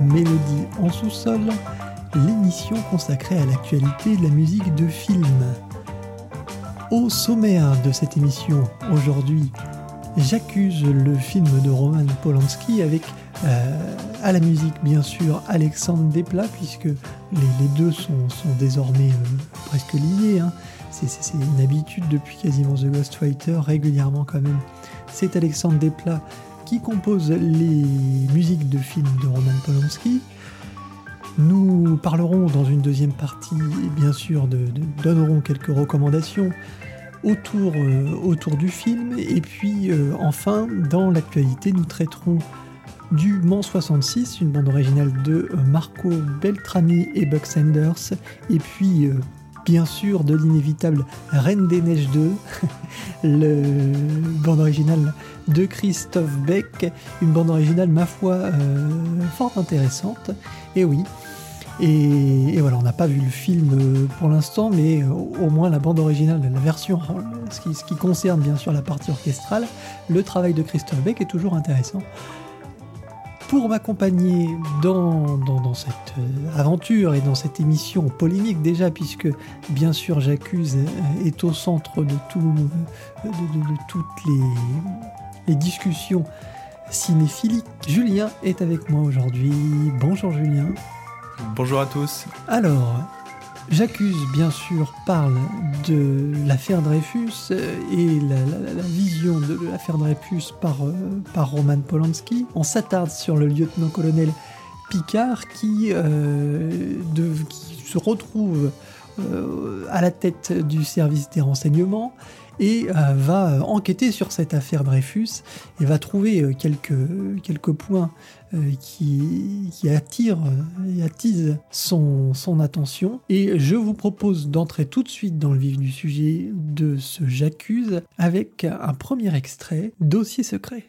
Mélodie en sous-sol, l'émission consacrée à l'actualité de la musique de film. Au sommaire de cette émission, aujourd'hui, j'accuse le film de Roman Polanski avec euh, à la musique bien sûr Alexandre Desplat puisque les, deux sont, désormais euh, presque liés. Hein. C'est une habitude depuis quasiment The Ghostwriter, régulièrement quand même. C'est Alexandre Desplat qui compose les musiques de films de Roman Polanski. Nous parlerons dans une deuxième partie, bien sûr, de, donnerons quelques recommandations autour, euh, autour du film. Et puis, euh, enfin, dans l'actualité, nous traiterons du Mans 66, une bande originale de Marco Beltrami et Buck Sanders. Et puis, euh, bien sûr, de l'inévitable Reine des Neiges 2, le bande originale de Christophe Beck, une bande originale, ma foi, fort intéressante. Et oui, et, voilà, on n'a pas vu le film euh, pour l'instant, mais euh, au moins la bande originale, la version, ce qui, concerne bien sûr la partie orchestrale, le travail de Christophe Beck est toujours intéressant. Pour m'accompagner dans, dans, cette euh, aventure et dans cette émission polémique déjà, puisque bien sûr j'accuse est au centre de, tout, de, de, toutes les, les discussions cinéphiliques, Julien est avec moi aujourd'hui. Bonjour Julien. Bonjour à tous. Alors, J'accuse, bien sûr, parle de l'affaire Dreyfus euh, et la, vision de l'affaire Dreyfus par, euh, par Roman Polanski. On s'attarde sur le lieutenant-colonel Picard qui, euh, qui, se retrouve à la tête du service des renseignements et va enquêter sur cette affaire Dreyfus et va trouver quelques, quelques points euh, qui, qui, attire et attise son, son attention. Et je vous propose d'entrer tout de suite dans le vif du sujet de ce J'accuse avec un premier extrait, Dossier secret.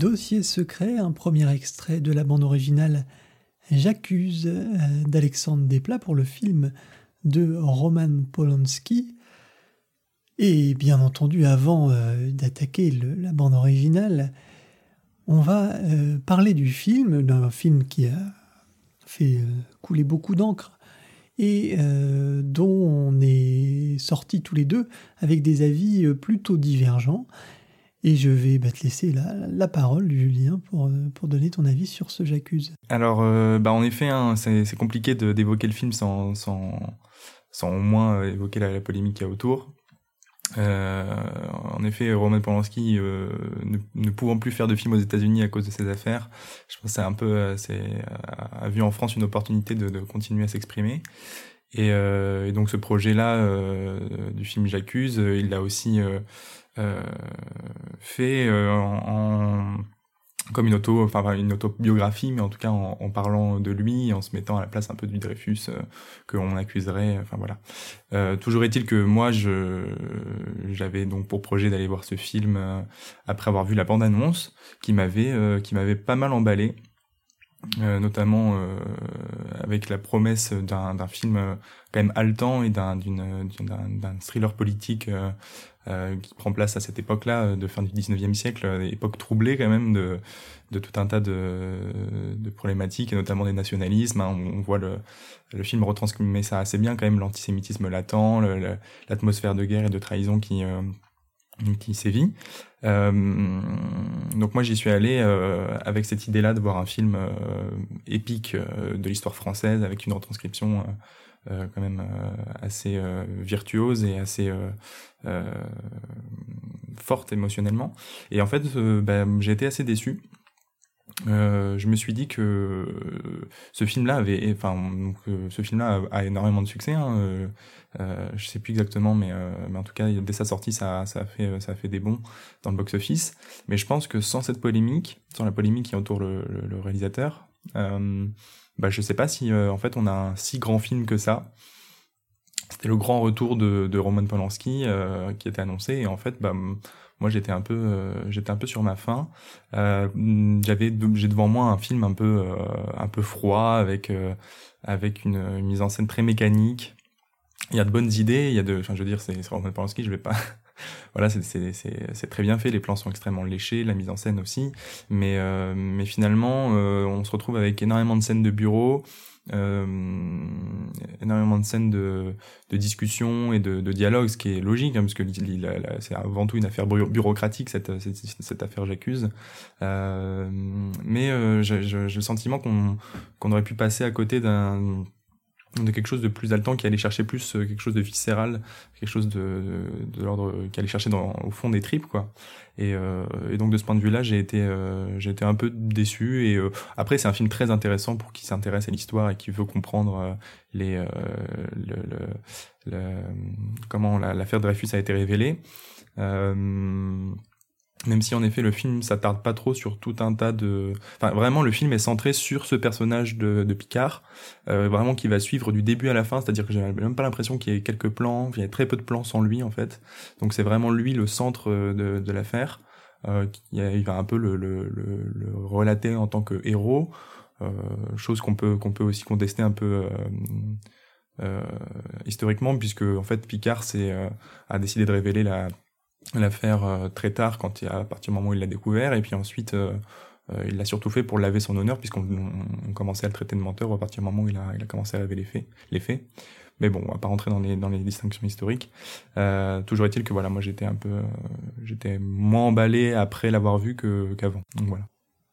Dossier secret, un premier extrait de la bande originale J'accuse euh, d'Alexandre Desplat pour le film de Roman Polanski. Et bien entendu, avant euh, d'attaquer la bande originale, on va euh, parler du film, d'un film qui a fait couler beaucoup d'encre et dont on est sortis tous les deux avec des avis plutôt divergents. Et je vais bah, te laisser la, parole, Julien, pour, pour donner ton avis sur ce J'accuse. Alors, bah, en effet, hein, c'est compliqué d'évoquer le film sans, au moins évoquer la, polémique qu'il y a autour. Euh, en effet, Roman Polanski, euh, ne, pouvant plus faire de films aux États-Unis à cause de ses affaires, je pense que c'est un peu, euh, c'est, a vu en France une opportunité de continuer à s'exprimer. Et, euh, et, donc ce projet-là euh, du film J'accuse, il l'a aussi fait en, comme une auto, enfin une autobiographie, mais en tout cas en, en, parlant de lui, en se mettant à la place un peu du Dreyfus euh, qu'on accuserait. Enfin voilà. Euh, toujours est-il que moi, je j'avais donc pour projet d'aller voir ce film euh, après avoir vu la bande-annonce, qui m'avait euh, qui m'avait pas mal emballé. Notamment avec la promesse d'un film quand même haletant et d'un thriller politique euh, qui prend place à cette époque-là, euh, de fin du 19e siècle, euh, époque troublée quand même de, de tout un tas de, de problématiques, et notamment des nationalismes. Hein. On, voit le, le film retransmet ça assez bien quand même, l'antisémitisme latent, l'atmosphère de guerre et de trahison qui, qui sévit. Euh, donc moi j'y suis allé euh, avec cette idée-là de voir un film euh, épique de l'histoire française avec une retranscription quand même assez virtuose et assez forte émotionnellement. Et en fait, bah, j'ai été assez déçu. Je me suis dit que ce film-là avait, enfin, ce film-là a, énormément de succès. Hein, euh, je sais plus exactement, mais, mais en tout cas, dès sa sortie, ça, ça a fait, ça a fait des bons dans le box-office. Mais je pense que sans cette polémique, sans la polémique qui entoure le, le, le réalisateur, euh, bah, je sais pas si euh, en fait on a un si grand film que ça. C'était le grand retour de, de Roman Polanski euh, qui était annoncé et en fait bah moi j'étais un peu euh, un peu sur ma faim. J'avais j'ai devant moi un film un peu un peu froid avec avec une, mise en scène très mécanique. Il y a de bonnes idées, il y a de enfin je veux dire c'est Roman Polanski, je vais pas voilà, c'est très bien fait, les plans sont extrêmement léchés, la mise en scène aussi, mais, euh, mais finalement, euh, on se retrouve avec énormément de scènes de bureau, euh, énormément de scènes de, de discussion et de, de dialogue, ce qui est logique, hein, parce que c'est avant tout une affaire bureaucratique, cette, cette, affaire j'accuse. Euh, mais euh, j'ai le sentiment qu'on qu'on aurait pu passer à côté d'un de quelque chose de plus haletant qui allait chercher plus euh, quelque chose de viscéral quelque chose de, de, l'ordre qui allait chercher dans, au fond des tripes quoi. Et, euh, et donc de ce point de vue là j'ai été euh, j'ai été un peu déçu. Et euh, après c'est un film très intéressant pour qui s'intéresse à l'histoire et qui veut comprendre euh, les le, le, le, comment l'affaire Dreyfus a été révélée même si en effet le film s'attarde pas trop sur tout un tas de enfin vraiment le film est centré sur ce personnage de, de Picard euh, vraiment qui va suivre du début à la fin. C'est-à-dire que j'ai même pas l'impression qu'il y ait quelques plans il y a très peu de plans sans lui en fait. Donc c'est vraiment lui le centre de, de l'affaire. Euh, il va un peu le, le, le, le, relater en tant que héros euh, chose qu'on peut qu'on peut aussi contester un peu euh, euh, historiquement puisque en fait Picard c'est euh, a décidé de révéler la l'affaire euh, très tard quand il, à partir du moment où il l'a découvert et puis ensuite euh, euh, il l'a surtout fait pour laver son honneur puisqu'on on commençait à le traiter de menteur à partir du moment où il a, il a commencé à laver les faits, les faits. Mais bon, on va pas rentrer dans les dans les distinctions historiques. Euh, toujours est-il que voilà, moi j'étais un peu, j'étais moins emballé après l'avoir vu que qu'avant. Donc voilà.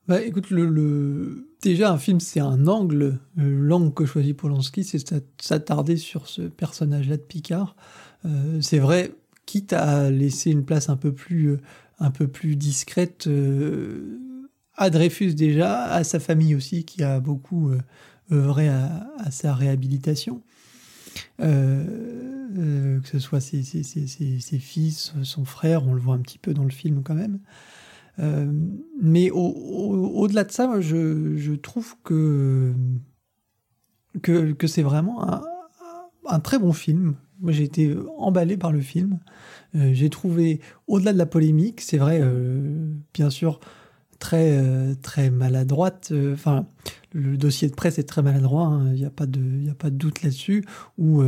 Bah écoute, le, le... déjà un film c'est un angle, l'angle que choisit Polanski, c'est s'attarder sur ce personnage-là de Picard. Euh, c'est vrai, quitte à laisser une place un peu plus, euh, discrète euh, à Dreyfus déjà, à sa famille aussi, qui a beaucoup euh, œuvré à, sa réhabilitation. Que ce soit ses, fils, son frère, on le voit un petit peu dans le film quand même. Mais au-delà au, au de ça, je, trouve que, c'est vraiment un, très bon film. Moi, j'ai été emballé par le film. Euh, j'ai trouvé, au-delà de la polémique, c'est vrai, euh, bien sûr, très, euh, très maladroite. Euh, enfin, le dossier de presse est très maladroit, il hein, n'y a, pas de, a pas de doute là-dessus, où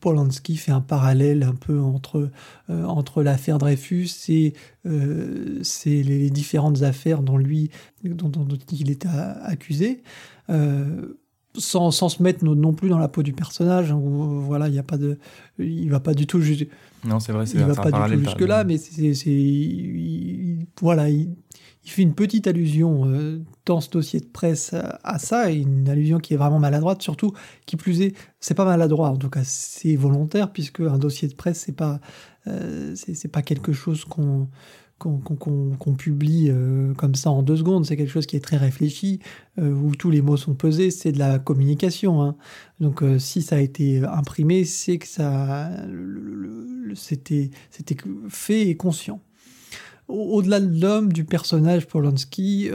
Polanski fait un parallèle un peu entre, entre l'affaire Dreyfus et c'est les différentes affaires dont lui, dont, dont il est accusé sans, sans se mettre non plus dans la peau du personnage. hein, où, voilà, il y a pas de, il va pas du tout ju- Non, c'est vrai, c'est il va pas du tout jusque là, mais c'est, c'est- il- voilà, il, il fait une petite allusion euh, dans ce dossier de presse à, à ça, et une allusion qui est vraiment maladroite, surtout qui plus est, c'est pas maladroit, en tout cas c'est volontaire puisque un dossier de presse c'est pas, euh, c'est, c'est pas quelque chose qu'on qu'on, publie euh, comme ça en deux secondes, c'est quelque chose qui est très réfléchi, euh, où tous les mots sont pesés, c'est de la communication. hein. Donc euh, si ça a été imprimé, c'est que ça, c'était, fait et conscient. Au- Au-delà de l'homme, du personnage Polanski,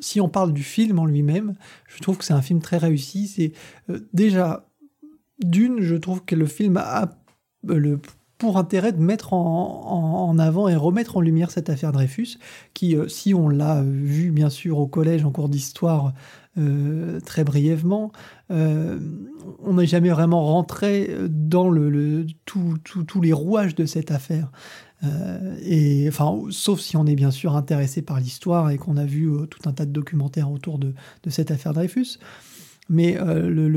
si on parle du film en lui-même, je trouve que c'est un film très réussi. C'est déjà d'une, je trouve que le film a le pour intérêt de mettre en, avant et remettre en lumière cette affaire Dreyfus, qui, euh, si on l'a vu bien sûr au collège en cours d'histoire euh, très brièvement, euh, on n'est jamais vraiment rentré dans le, le- tous les rouages de cette affaire. Et enfin, sauf si on est bien sûr intéressé par l'histoire et qu'on a vu tout un tas de documentaires autour de, cette affaire Dreyfus. Mais le,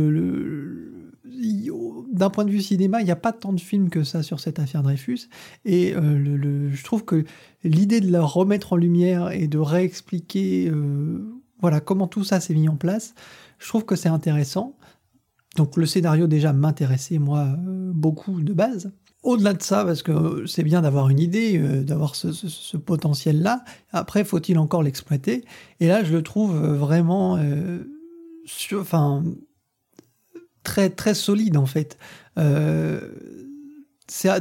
d'un point de vue cinéma, il n'y a pas tant de films que ça sur cette affaire Dreyfus. Et euh, je trouve que l'idée de la remettre en lumière et de réexpliquer euh, voilà, comment tout ça s'est mis en place, je trouve que c'est intéressant. Donc le scénario déjà m'intéressait moi euh, beaucoup de base. Au-delà de ça, parce que c'est bien d'avoir une idée, d'avoir ce, potentiel-là, après faut-il encore l'exploiter? Et là je le trouve vraiment sur- enfin, très, très solide en fait. Euh,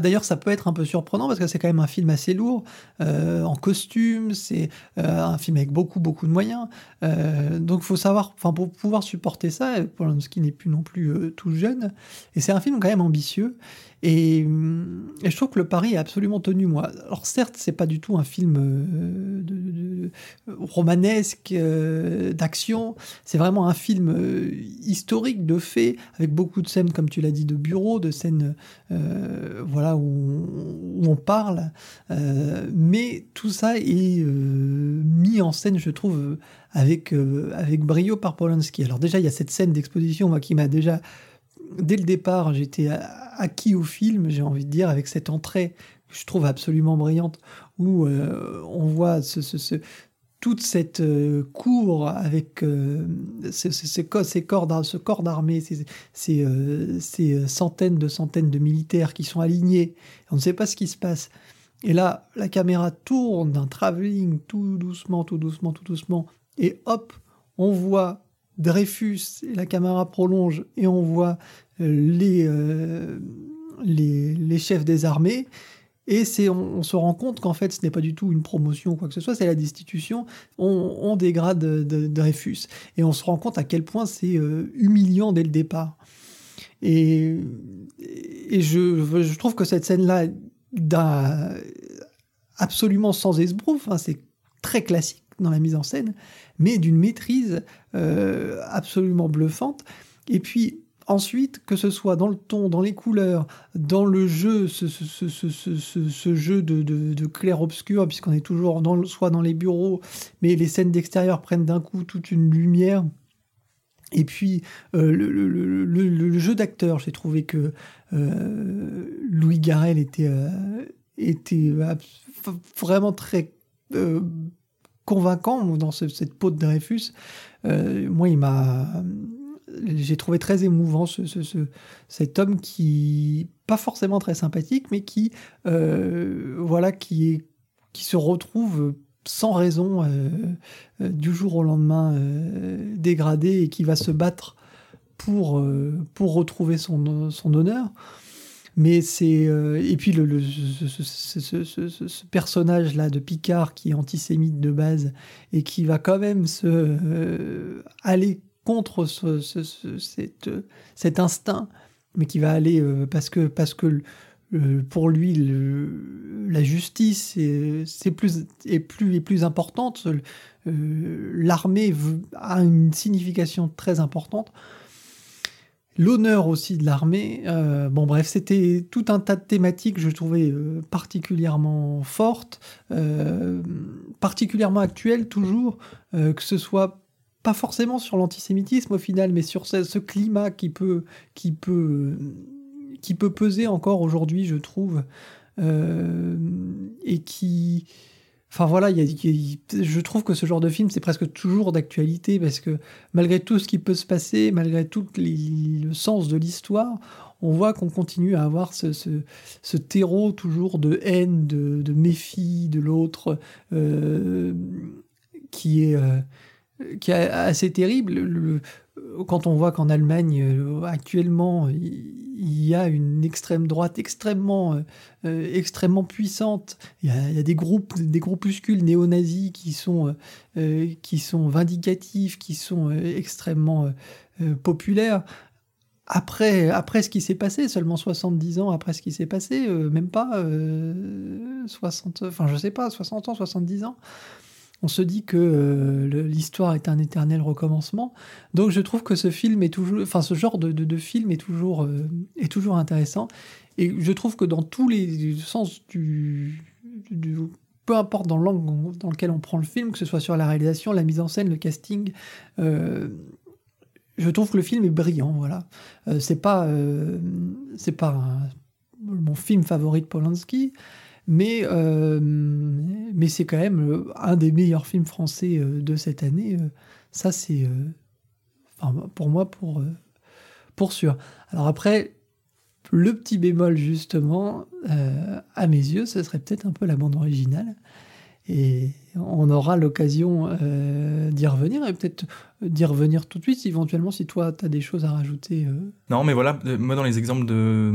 D'ailleurs, ça peut être un peu surprenant parce que c'est quand même un film assez lourd, euh, en costume, c'est euh, un film avec beaucoup, beaucoup de moyens. Euh, donc, faut savoir, enfin, pour pouvoir supporter ça, Polanski n'est plus non plus euh, tout jeune, et c'est un film quand même ambitieux. Et, hum, et je trouve que le pari est absolument tenu, moi. Alors, certes, c'est pas du tout un film euh, romanesque, euh, d'action, c'est vraiment un film euh, historique, de fait, avec beaucoup de scènes, comme tu l'as dit, de bureau, de scènes voilà, où, on parle. Mais tout ça est mis en scène, je trouve, avec, avec brio par Polanski. Alors déjà, il y a cette scène d'exposition qui m'a déjà... Dès le départ, j'étais acquis au film, j'ai envie de dire, avec cette entrée que je trouve absolument brillante, où euh, on voit toute cette euh, cour avec euh, ces ce corps d'armée, ces, ces centaines de centaines de militaires qui sont alignés. On ne sait pas ce qui se passe. Et là, la caméra tourne d'un travelling tout doucement, tout doucement, tout doucement. Et hop, on voit Dreyfus et la caméra prolonge et on voit euh, les, euh, les, les chefs des armées. Et c'est, on, se rend compte qu'en fait, ce n'est pas du tout une promotion ou quoi que ce soit, c'est la destitution. On, dégrade de, de Dreyfus. Et on se rend compte à quel point c'est euh, humiliant dès le départ. Et, et je, je trouve que cette scène-là, absolument sans esbrouf, hein, c'est très classique dans la mise en scène, mais d'une maîtrise euh, absolument bluffante. Et puis ensuite, que ce soit dans le ton, dans les couleurs, dans le jeu, ce, ce- ce- ce- jeu de, de- clair-obscur, puisqu'on est toujours soit dans les bureaux, mais les scènes d'extérieur prennent d'un coup toute une lumière. Et puis, euh, le, jeu d'acteur, j'ai trouvé que euh, Louis Garrel était, était vraiment très convaincant dans ce- cette peau de Dreyfus. Euh, moi, il m'a. J'ai trouvé très émouvant ce, ce- ce- cet homme qui, pas forcément très sympathique, mais qui, euh, voilà, qui, est, qui se retrouve sans raison euh, du jour au lendemain dégradé et qui va se battre pour, pour retrouver son, son honneur. Mais c'est. euh, et puis, le, ce, ce personnage-là de Picard qui est antisémite de base et qui va quand même se, euh, aller contre ce, ce- ce- cette, euh, cet instinct, mais qui va aller euh, parce que, parce que pour lui, la justice est, plus, est, plus, est plus importante. L'armée a une signification très importante l'honneur aussi de l'armée. Euh, bon, bref, c'était tout un tas de thématiques que je trouvais euh, particulièrement fortes, euh, particulièrement actuelles toujours, que ce soit pas forcément sur l'antisémitisme au final, mais sur ce, climat qui peut, qui peut, qui peut peser encore aujourd'hui, je trouve, et qui, Enfin voilà, je trouve que ce genre de film, c'est presque toujours d'actualité parce que malgré tout ce qui peut se passer, malgré tout le sens de l'histoire, on voit qu'on continue à avoir ce, terreau toujours de haine, de, méfie de l'autre, euh, qui est euh, qui est assez terrible. quand on voit qu'en Allemagne, euh, actuellement, il y a une extrême droite extrêmement, euh, extrêmement puissante, il y, a, des groupes, des groupuscules néo-nazis qui sont, euh, qui sont vindicatifs, qui sont extrêmement populaires. Après, après ce qui s'est passé, seulement 70 ans après ce qui s'est passé, même pas 60, enfin je sais pas, 60 ans, 70 ans, on se dit que euh, l'histoire est un éternel recommencement. Donc je trouve que ce film est toujours, enfin ce genre de, film est toujours, euh, est toujours intéressant. Et je trouve que dans tous les sens du, peu importe dans l'angle dans lequel on prend le film, que ce soit sur la réalisation, la mise en scène, le casting, euh, je trouve que le film est brillant. Voilà, c'est pas, c'est pas mon film favori de Polanski mais, euh, mais c'est quand même euh, un des meilleurs films français euh, de cette année. Ça, c'est enfin, pour moi, pour, pour sûr. Alors après, le petit bémol, justement, à mes yeux, ce serait peut-être un peu la bande originale. Et on aura l'occasion euh, d'y revenir et peut-être d'y revenir tout de suite, éventuellement, si toi, tu as des choses à rajouter. Euh. Non, mais voilà, euh, moi, dans les exemples de,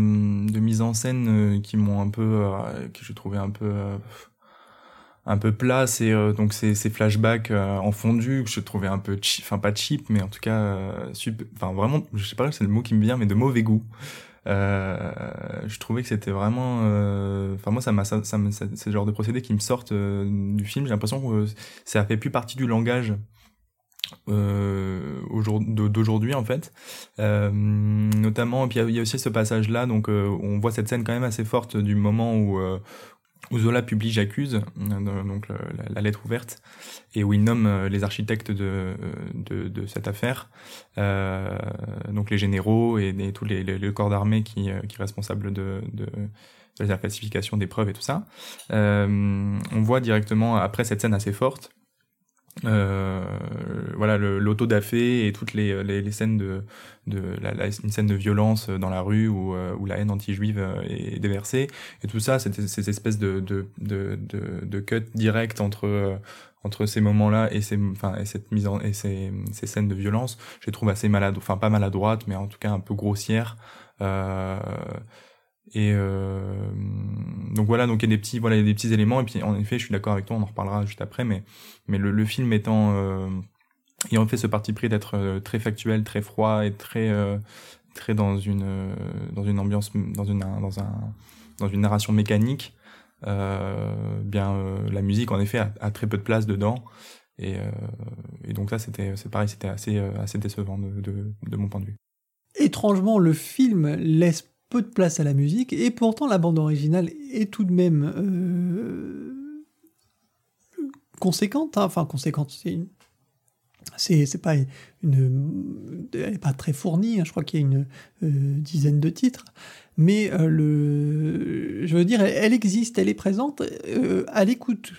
de mise en scène qui m'ont un peu. que je trouvais un peu. un peu plat, c'est donc ces, flashbacks en fondu que je trouvais un peu enfin pas cheap, mais en tout cas, enfin vraiment, je sais pas, c'est le mot qui me vient, mais de mauvais goût. Euh, je trouvais que c'était vraiment euh, enfin moi ça m'a ça, ça, c'est le genre de procédé qui me sortent euh, du film. J'ai l'impression que ça fait plus partie du langage euh, d'aujourd'hui en fait. Euh, notamment puis il y, a aussi ce passage là donc on voit cette scène quand même assez forte du moment où où Zola publie J'accuse, donc la, lettre ouverte, et où il nomme euh, les architectes de, de, de cette affaire, euh, donc les généraux et, tous les, corps d'armée qui, euh, qui est responsable de, de, la falsification des preuves et tout ça. Euh, on voit directement, après cette scène assez forte, euh, voilà l'auto-dafé et toutes les, les, les, scènes de, de la, une scène de violence dans la rue où, euh, où la haine anti-juive euh, est déversée. Et tout ça c'est ces espèces de de, de, de, de cut direct entre entre ces moments-là et ces enfin et cette mise en et ces, ces scènes de violence je les trouve assez malade enfin pas maladroite mais en tout cas un peu grossière euh, et euh, donc voilà, donc il y a des petits, voilà, il y a des petits éléments. Et puis en effet, je suis d'accord avec toi, on en reparlera juste après. Mais mais le, le film étant euh, ayant fait ce parti pris d'être euh, très factuel, très froid et très euh, très dans une euh, dans une ambiance, dans une dans un dans une narration mécanique. bien la musique en effet a, a, très peu de place dedans. Et, et donc ça c'était c'est pareil, c'était assez assez décevant de, de de mon point de vue. Étrangement, le film laisse peu de place à la musique, et pourtant la bande originale est tout de même euh, conséquente, hein. enfin conséquente, c'est une... C'est, pas une, elle est pas très fournie, hein. je crois qu'il y a une euh, dizaine de titres, mais euh, le, je veux dire, elle, existe, elle est présente à l'écoute.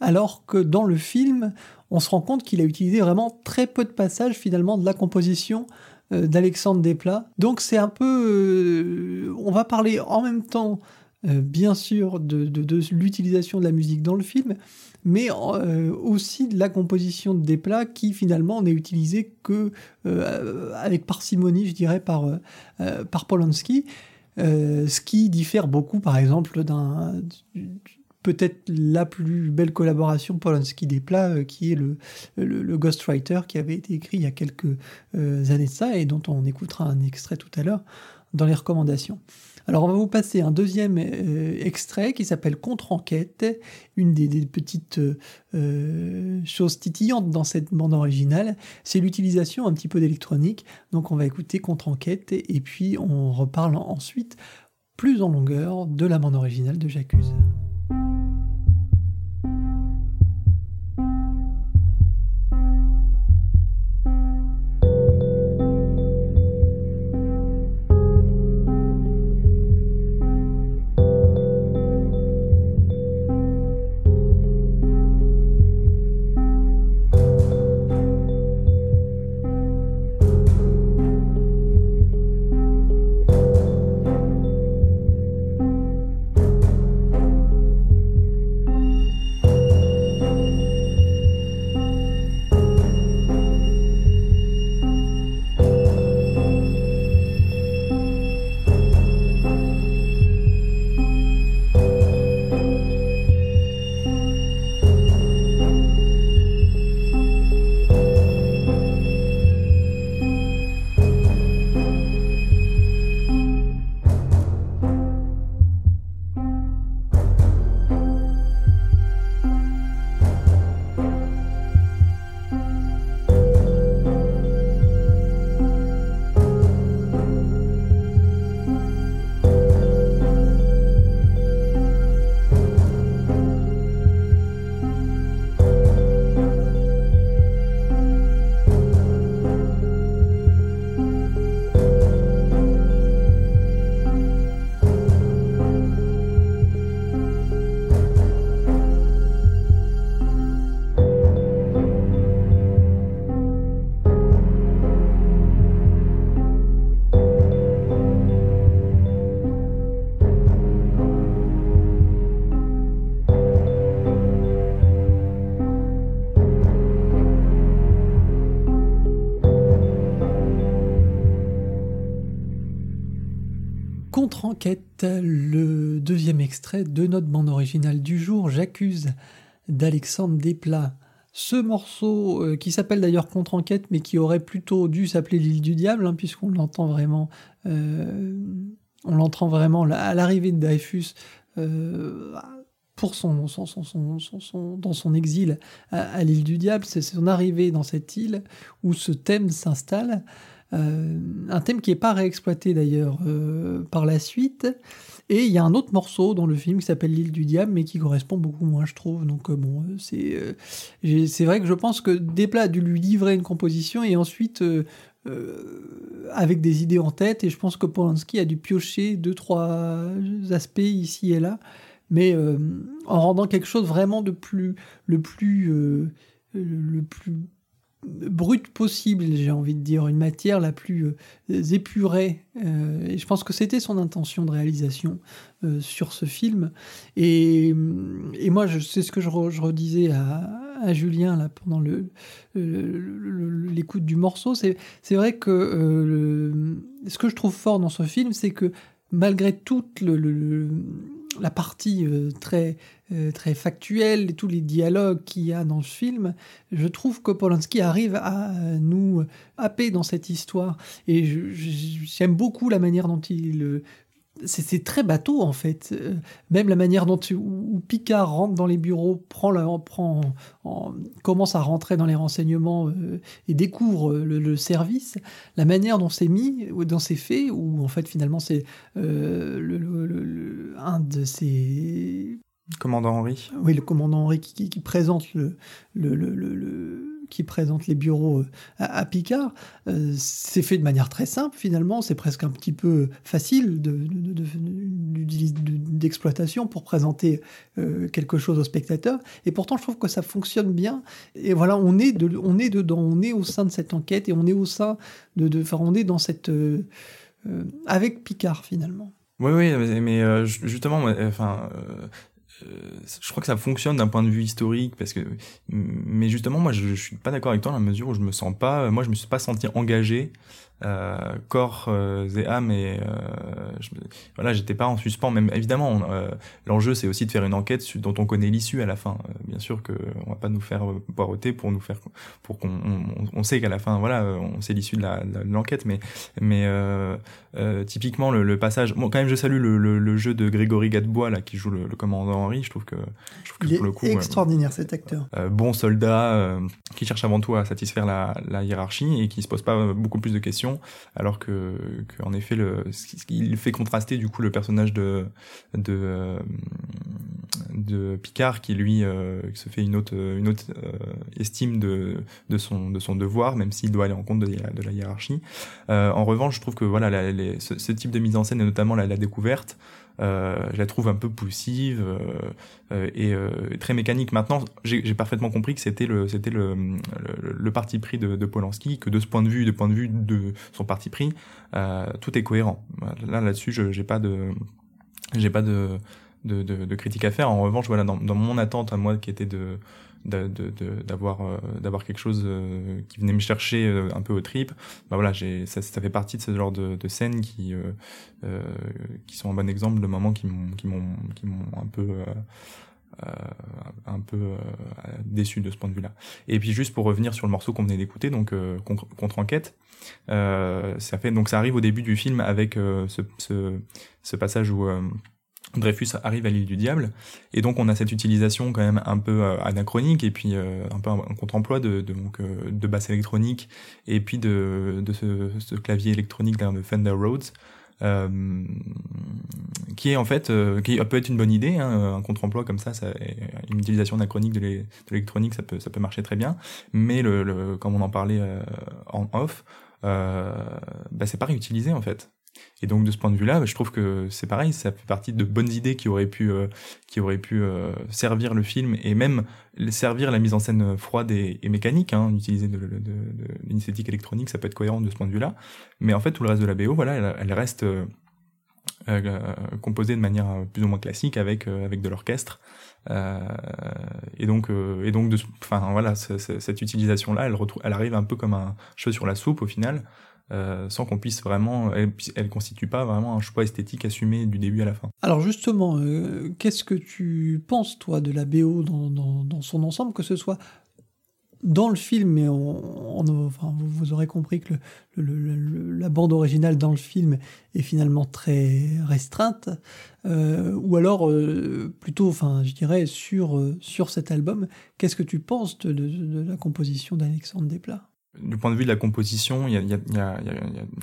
Alors que dans le film, on se rend compte qu'il a utilisé vraiment très peu de passages finalement de la composition d'Alexandre Desplat. Donc c'est un peu... Euh, on va parler en même temps, euh, bien sûr, de, l'utilisation de la musique dans le film, mais aussi de la composition de Desplat qui finalement n'est utilisée que avec parcimonie, je dirais, par, par Polanski. ce qui diffère beaucoup, par exemple, d'un peut-être la plus belle collaboration Polanski des plats, euh, qui est le, Ghostwriter, qui avait été écrit il y a quelques euh, années de ça, et dont on écoutera un extrait tout à l'heure dans les recommandations. Alors on va vous passer un deuxième euh, extrait qui s'appelle Contre-enquête, une des, petites choses titillantes dans cette bande originale, c'est l'utilisation un petit peu d'électronique. Donc on va écouter Contre-enquête et puis on reparle ensuite plus en longueur de la bande originale de J'accuse. Le deuxième extrait de notre bande originale du jour, J'accuse d'Alexandre Desplat. Ce morceau, euh, qui s'appelle d'ailleurs Contre-enquête, mais qui aurait plutôt dû s'appeler L'île du diable, hein, puisqu'on l'entend vraiment, euh, on l'entend vraiment à l'arrivée de Dreyfus euh, pour son, dans son exil à, l'île du diable, c'est son arrivée dans cette île où ce thème s'installe. Un thème qui n'est pas réexploité d'ailleurs par la suite, et il y a un autre morceau dans le film qui s'appelle L'île du diable, mais qui correspond beaucoup moins, je trouve. Donc euh, bon, euh, c'est euh, c'est vrai que je pense que Desplat a dû lui livrer une composition et ensuite avec des idées en tête. Et je pense que Polanski a dû piocher deux trois aspects ici et là, mais en rendant quelque chose vraiment de plus le plus le plus brute possible, j'ai envie de dire, une matière la plus euh, épurée. Euh, et je pense que c'était son intention de réalisation euh, sur ce film. Et, et moi, c'est ce que je, redisais à, à, Julien là, pendant l'écoute le, du morceau. C'est vrai que ce que je trouve fort dans ce film, c'est que malgré toute la partie très euh, très factuel, et tous les dialogues qu'il y a dans ce film, je trouve que Polanski arrive à nous happer dans cette histoire. Et j'aime beaucoup la manière dont il c'est très bateau en fait. Euh, même la manière dont où Picard rentre dans les bureaux, prend la, prend, commence à rentrer dans les renseignements euh, et découvre le, service, la manière dont c'est mis, dans c'est fait, où en fait finalement c'est le, un de ces Commandant Henri. Oui, le commandant Henri qui, présente le, le, qui présente les bureaux euh, à, Picard. Euh, c'est fait de manière très simple finalement. C'est presque un petit peu facile d'exploitation de, pour présenter euh, quelque chose au spectateur. Et pourtant, je trouve que ça fonctionne bien. Et voilà, on est, on est dedans, on est au sein de cette enquête et on est au sein de, enfin, on est dans cette avec Picard finalement. Oui, oui, mais, justement, enfin, je crois que ça fonctionne d'un point de vue historique parce que mais justement moi je, je suis pas d'accord avec toi dans la mesure où je me sens pas moi je me suis pas senti engagé euh, corps euh, et âme et euh, je, voilà j'étais pas en suspens. Même évidemment euh, l'enjeu c'est aussi de faire une enquête dont on connaît l'issue à la fin. Bien sûr que on va pas nous faire poireauter pour nous faire pour qu'on on, sait qu'à la fin voilà on sait l'issue de l'enquête. Mais mais typiquement le, passage bon quand même je salue le, le, jeu de Grégory Gadebois là qui joue le, commandant Henri. Je trouve que je trouve que Il pour le coup extraordinaire cet acteur. bon soldat qui cherche avant tout à satisfaire la, la hiérarchie et qui se pose pas beaucoup plus de questions alors que, en effet, le, il fait contraster du coup le personnage de euh, Picard qui lui euh, se fait une autre euh, estime de son de son devoir, même s'il doit aller en compte de, la hiérarchie. en revanche, je trouve que voilà, ce, type de mise en scène et notamment la, découverte je la trouve un peu poussive euh, euh, et très mécanique. Maintenant, j'ai parfaitement compris que c'était le c'était le, le, parti pris de, de Polanski, que de ce point de vue, de point de vue de son parti pris, tout est cohérent. Là là-dessus, j'ai pas de j'ai pas de de, de, de critique à faire. En revanche, voilà, dans, dans mon attente à moi qui était de d'avoir euh, d'avoir quelque chose euh, qui venait me chercher euh, un peu au trip bah voilà j'ai ça, ça fait partie de ce genre de, scènes qui qui sont un bon exemple de moments qui m'ont qui m'ont qui m'ont un peu un peu déçu de ce point de vue-là. Et puis juste pour revenir sur le morceau qu'on venait d'écouter, donc contre, contre, enquête, ça fait donc ça arrive au début du film avec ce, ce, ce passage où Dreyfus arrive à l'île du diable. Et donc on a cette utilisation quand même un peu euh, anachronique et puis euh, un peu un contre-emploi de, de, euh, basse électronique et puis de, de ce, clavier électronique de Fender Rhodes qui est en fait qui peut être une bonne idée hein, un contre-emploi comme ça, ça une utilisation anachronique de l'électronique ça peut ça peut marcher très bien. Mais le, le comme on en parlait en off bah c'est pas réutilisé en fait et donc de ce point de vue-là, je trouve que c'est pareil, ça fait partie de bonnes idées qui auraient pu, euh, qui auraient pu euh, servir le film et même servir la mise en scène froide et, mécanique. Hein, utiliser de, de, électronique, ça peut être cohérent de ce point de vue-là. Mais en fait, tout le reste de la BO, voilà, elle, reste euh, euh composée de manière plus ou moins classique avec avec de l'orchestre. et donc et donc enfin voilà, cette utilisation-là, elle elle arrive un peu comme un cheveu sur la soupe au final. Sans qu'on puisse vraiment, elle, elle constitue pas vraiment un choix esthétique assumé du début à la fin. Alors justement, qu'est-ce que tu penses toi de la BO dans, son ensemble, que ce soit dans le film, mais enfin, vous, aurez compris que la bande originale dans le film est finalement très restreinte, euh, ou alors euh, plutôt, enfin, je dirais, sur, euh, sur cet album, qu'est-ce que tu penses de, la composition d'Alexandre Desplat? Du point de vue de la composition, il y a,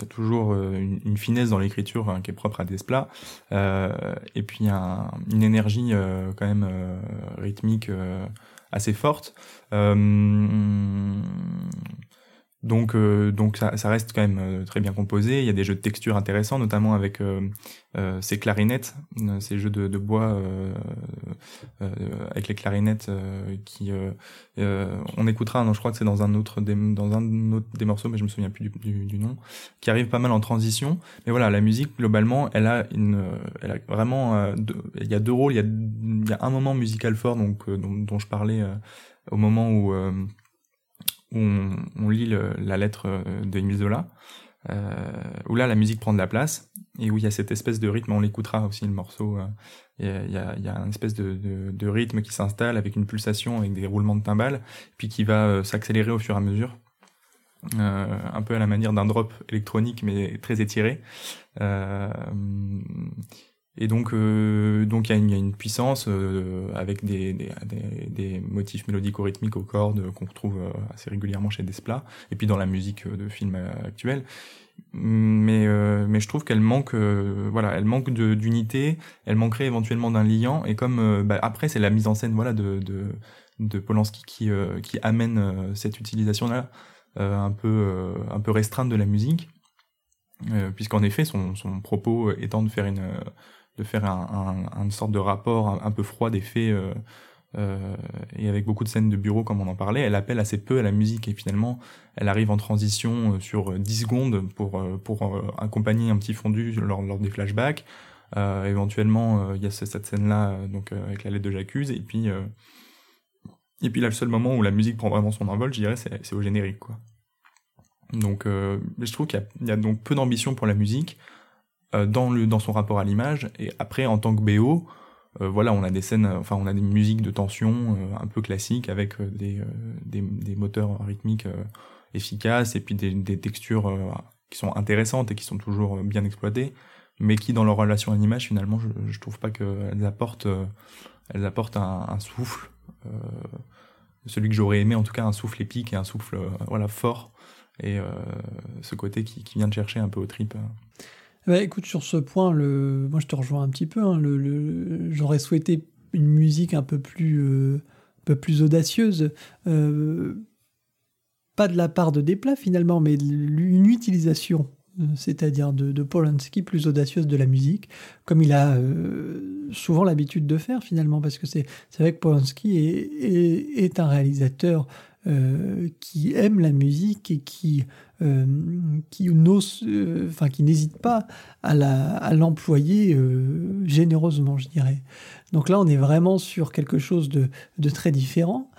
toujours une, finesse dans l'écriture hein, qui est propre à Desplat, et puis une énergie quand même rythmique assez forte. Euh, donc, euh, donc ça, ça, reste quand même euh, très bien composé. Il y a des jeux de texture intéressants, notamment avec euh, euh ces clarinettes, ces jeux de, de bois avec les clarinettes qui. on écoutera, non, je crois que c'est dans un autre des, dans un autre des morceaux, mais je me souviens plus du, du, nom, qui arrive pas mal en transition. Mais voilà, la musique globalement, elle a une, elle a vraiment, il y a deux rôles. Il y a, il y a un moment musical fort, donc dont, dont, je parlais au moment où où on, lit la lettre euh, de Zola, euh, où là la musique prend de la place et où il y a cette espèce de rythme, on l'écoutera aussi le morceau, euh, il y, a, y a une espèce de, rythme qui s'installe avec une pulsation, avec des roulements de timbales, puis qui va s'accélérer au fur et à mesure. Un peu à la manière d'un drop électronique mais très étiré et donc, euh, donc il y, a une puissance euh, avec des, des, des, des motifs mélodico-rythmiques aux cordes qu'on retrouve euh, assez régulièrement chez Desplat, et puis dans la musique de film actuelle. Mais, mais je trouve qu'elle manque, voilà, elle manque d'unité, elle manquerait éventuellement d'un liant, et comme bah, après c'est la mise en scène, voilà, de, de, de Polanski qui, qui amène cette utilisation-là un peu, un peu restreinte de la musique. puisqu'en effet son, son propos étant de faire une de faire un, un, une sorte de rapport un, peu froid des faits euh, euh, et avec beaucoup de scènes de bureau comme on en parlait, elle appelle assez peu à la musique et finalement elle arrive en transition euh, sur 10 secondes pour, euh, pour accompagner un petit fondu lors, lors des flashbacks. Euh, éventuellement, il y a cette scène-là donc avec la lettre de J'accuse et puis et puis là le seul moment où la musique prend vraiment son envol, je dirais, c'est au générique quoi. Donc je trouve qu'il y, y, a donc peu d'ambition pour la musique. Euh, dans le dans son rapport à l'image. Et après en tant que BO euh, voilà on a des scènes enfin on a des musiques de tension euh, un peu classiques avec des, des, des moteurs rythmiques efficaces et puis des, des textures qui sont intéressantes et qui sont toujours bien exploitées. Mais qui dans leur relation à l'image finalement je, je trouve pas qu'elles apportent elles apportent un, un souffle celui que j'aurais aimé en tout cas un souffle épique et un souffle voilà fort. Et ce côté qui, qui vient de chercher un peu au trip bah, écoute, sur ce point, le... moi je te rejoins un petit peu. Hein. Le, J'aurais souhaité une musique un peu plus, euh, un peu plus audacieuse. Euh, pas de la part de Desplat finalement, mais une utilisation, euh, c'est-à-dire de, de, Polanski plus audacieuse de la musique, comme il a souvent l'habitude de faire finalement, parce que c'est vrai que Polanski est, est, est un réalisateur euh, qui aime la musique et qui, euh, qui euh, enfin qui n'hésite pas à l'employer généreusement, je dirais. Donc là, on est vraiment sur quelque chose de, de très différent.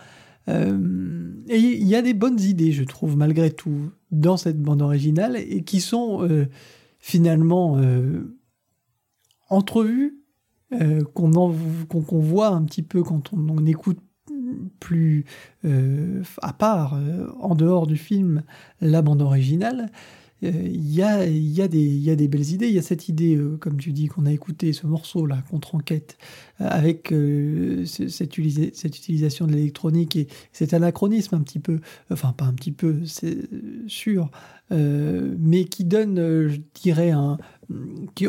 et il y a des bonnes idées, je trouve, malgré tout, dans cette bande originale, et qui sont finalement entrevues, qu'on qu'on voit un petit peu quand on écoute plus euh, à part, euh, en dehors du film, la bande originale, il euh, y, a, y, a des, y a des belles idées. Il y a cette idée, comme tu dis, qu'on a écouté ce morceau-là, contre-enquête, avec cette, utilisation de l'électronique et cet anachronisme un petit peu, enfin pas un petit peu, c'est sûr, mais qui donne, je dirais, un, qui,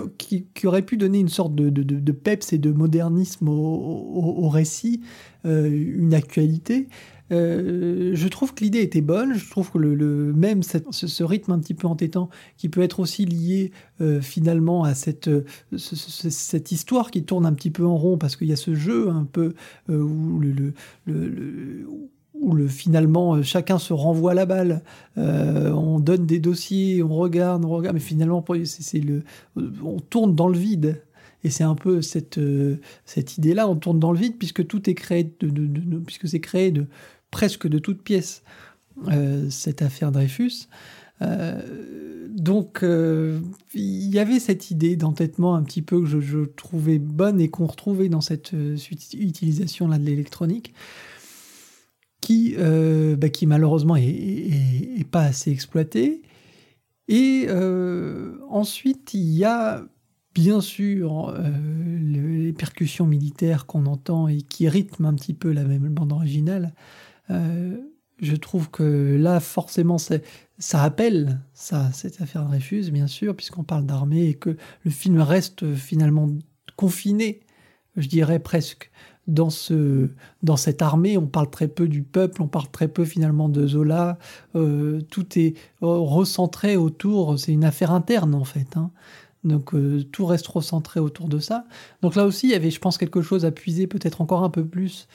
qui, aurait pu donner une sorte de, de, de, peps et de modernisme au, au, récit, euh, une actualité. Euh, je trouve que l'idée était bonne. Je trouve que le, même ce, rythme un petit peu entêtant, qui peut être aussi lié euh, finalement à cette, cette histoire qui tourne un petit peu en rond, parce qu'il y a ce jeu un peu où le, finalement chacun se renvoie la balle, on donne des dossiers, on regarde, on regarde, mais finalement c'est le, on tourne dans le vide. Et c'est un peu cette, euh, cette idée-là, on tourne dans le vide puisque tout est créé de, puisque c'est créé de presque de toutes pièces euh, cette affaire Dreyfus. donc, il y avait cette idée d'entêtement un petit peu que je, trouvais bonne et qu'on retrouvait dans cette utilisation-là de l'électronique, qui, bah, malheureusement est, pas assez exploitée. Et ensuite, il y a bien sûr les percussions militaires qu'on entend et qui rythment un petit peu la même bande originale je trouve que là, forcément, ça rappelle ça, cette affaire Dreyfus, bien sûr, puisqu'on parle d'armée et que le film reste finalement confiné, je dirais presque, dans, ce, dans cette armée. On parle très peu du peuple, on parle très peu finalement de Zola. Euh, tout est euh, recentré autour, c'est une affaire interne en fait. Hein. Donc euh, tout reste recentré autour de ça. Donc là aussi, il y avait, je pense, quelque chose à puiser peut-être encore un peu plus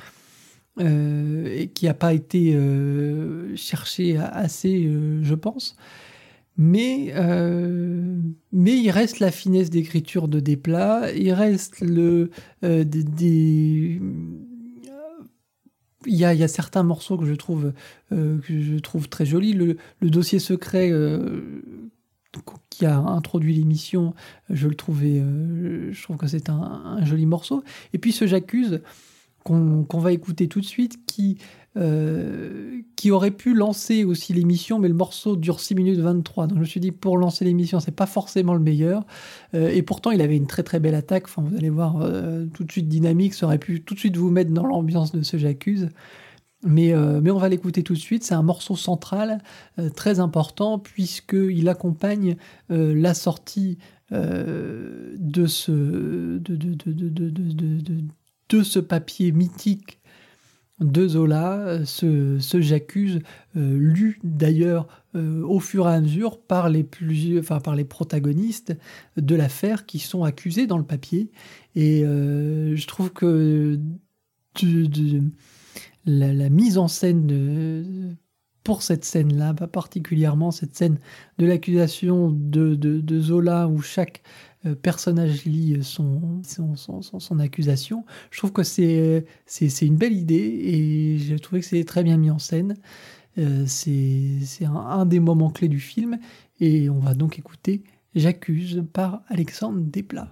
euh, qui n'a pas été euh, cherché assez, euh, je pense. Mais, mais il reste la finesse d'écriture de Desplat, il reste le, des, il y, a, il y, a, certains morceaux que je trouve, que je trouve très jolis. Le, dossier secret qui a introduit l'émission, je le trouvais, je trouve que c'est un, joli morceau. Et puis ce J'accuse, qu'on va écouter tout de suite, qui, euh, qui aurait pu lancer aussi l'émission, mais le morceau dure 6 minutes 23. Donc je me suis dit, pour lancer l'émission, c'est pas forcément le meilleur. Euh, et pourtant, il avait une très très belle attaque. Enfin, vous allez voir, euh, tout de suite dynamique, ça aurait pu tout de suite vous mettre dans l'ambiance de ce J'accuse. Mais, mais on va l'écouter tout de suite. C'est un morceau central très important puisqu'il accompagne la sortie de ce de, de ce papier mythique de Zola, ce, J'accuse, euh, lu d'ailleurs euh, au fur et à mesure par les, enfin, par les protagonistes de l'affaire qui sont accusés dans le papier. Et euh, je trouve que la, mise en scène pour cette scène-là, particulièrement cette scène de l'accusation de, de, Zola où chaque personnage lit son, son, accusation. Je trouve que c'est, c'est, une belle idée et j'ai trouvé que c'est très bien mis en scène. Euh, c'est, un, un, des moments clés du film et on va donc écouter J'accuse par Alexandre Desplat.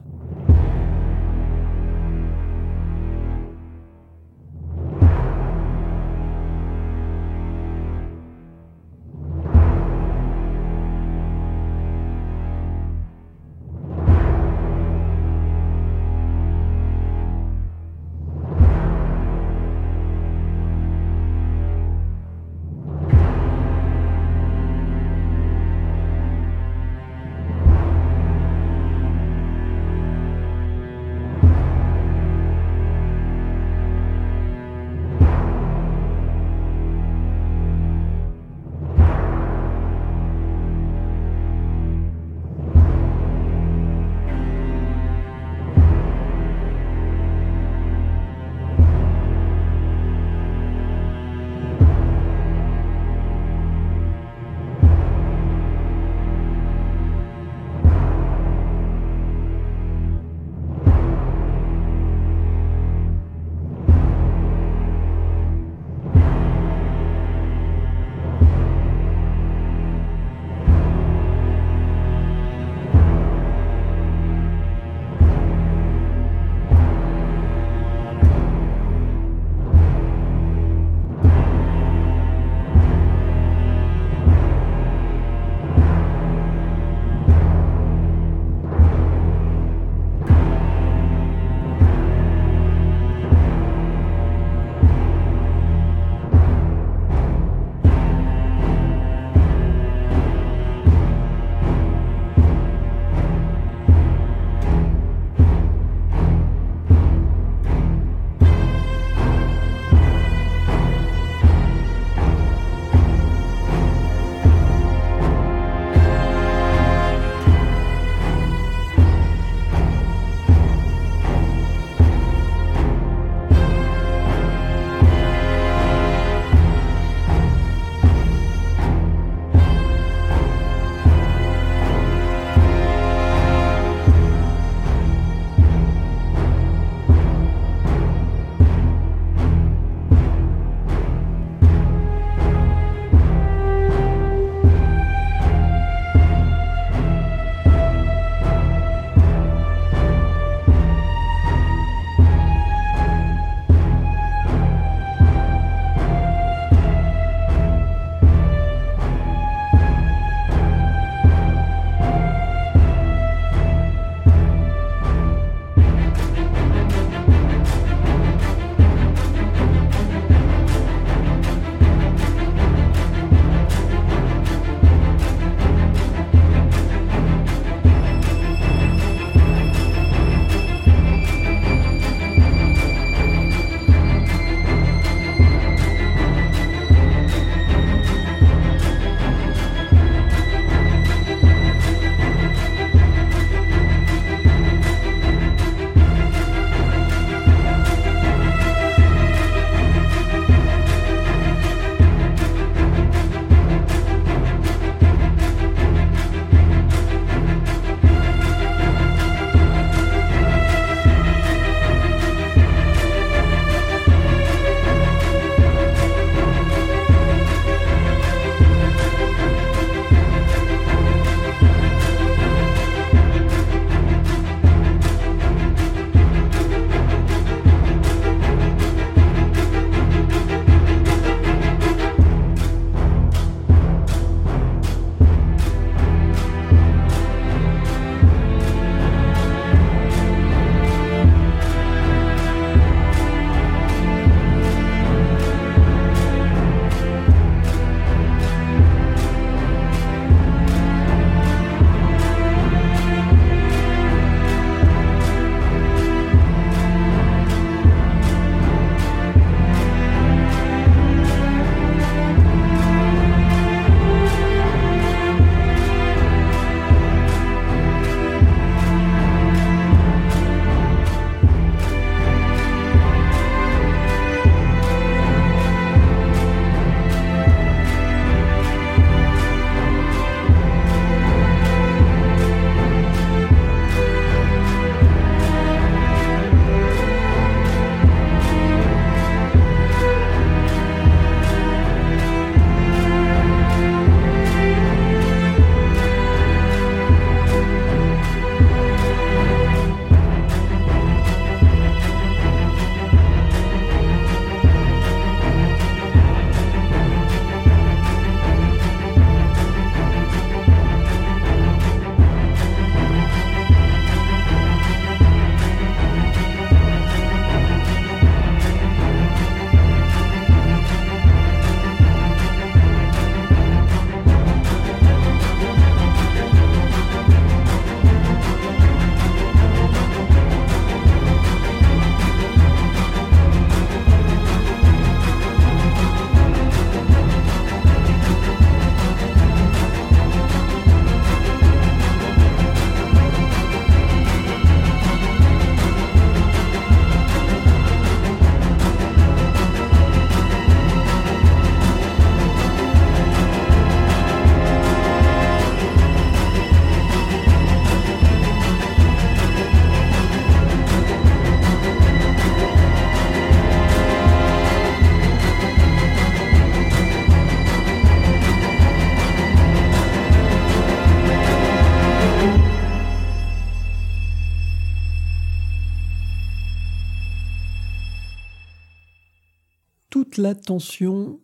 L'attention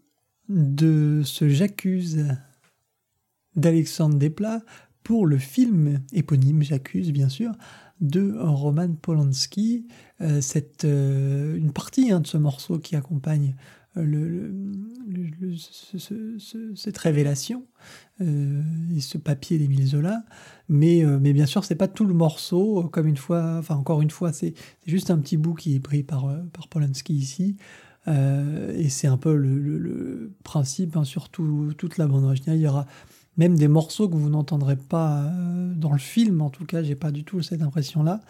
de ce J'accuse d'Alexandre Desplat pour le film éponyme J'accuse bien sûr de Roman Polanski. Euh, euh, une partie hein, de ce morceau qui accompagne le, cette révélation euh, et ce papier d'Émile Zola. Mais, mais bien sûr, c'est pas tout le morceau. Comme une fois, enfin encore une fois, c'est juste un petit bout qui est pris par, par Polanski ici. Et c'est un peu le, principe, hein, surtout toute la bande originale. Il y aura même des morceaux que vous n'entendrez pas euh, dans le film, en tout cas, j'ai pas du tout cette impression-là.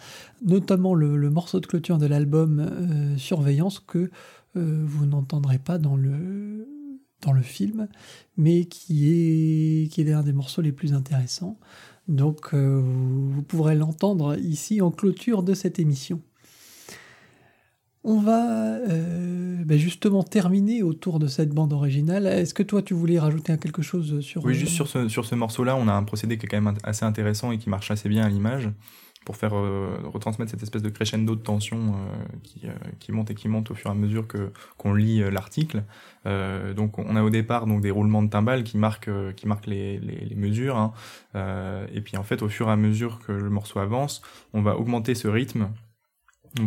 Notamment le, morceau de clôture de l'album euh, Surveillance que euh, vous n'entendrez pas dans le, dans le film, mais qui est, qui est l'un des morceaux les plus intéressants. Donc vous pourrez l'entendre ici en clôture de cette émission. On va euh, ben justement terminer autour de cette bande originale. Est-ce que toi, tu voulais rajouter quelque chose sur... Oui, juste sur ce, sur ce morceau-là, on a un procédé qui est quand même assez intéressant et qui marche assez bien à l'image pour faire euh, retransmettre cette espèce de crescendo de tension euh, qui, qui, monte et qui monte au fur et à mesure que qu'on lit l'article. donc on a au départ donc des roulements de timbales qui marquent qui marquent les, les, les mesures hein. et puis en fait au fur et à mesure que le morceau avance, on va augmenter ce rythme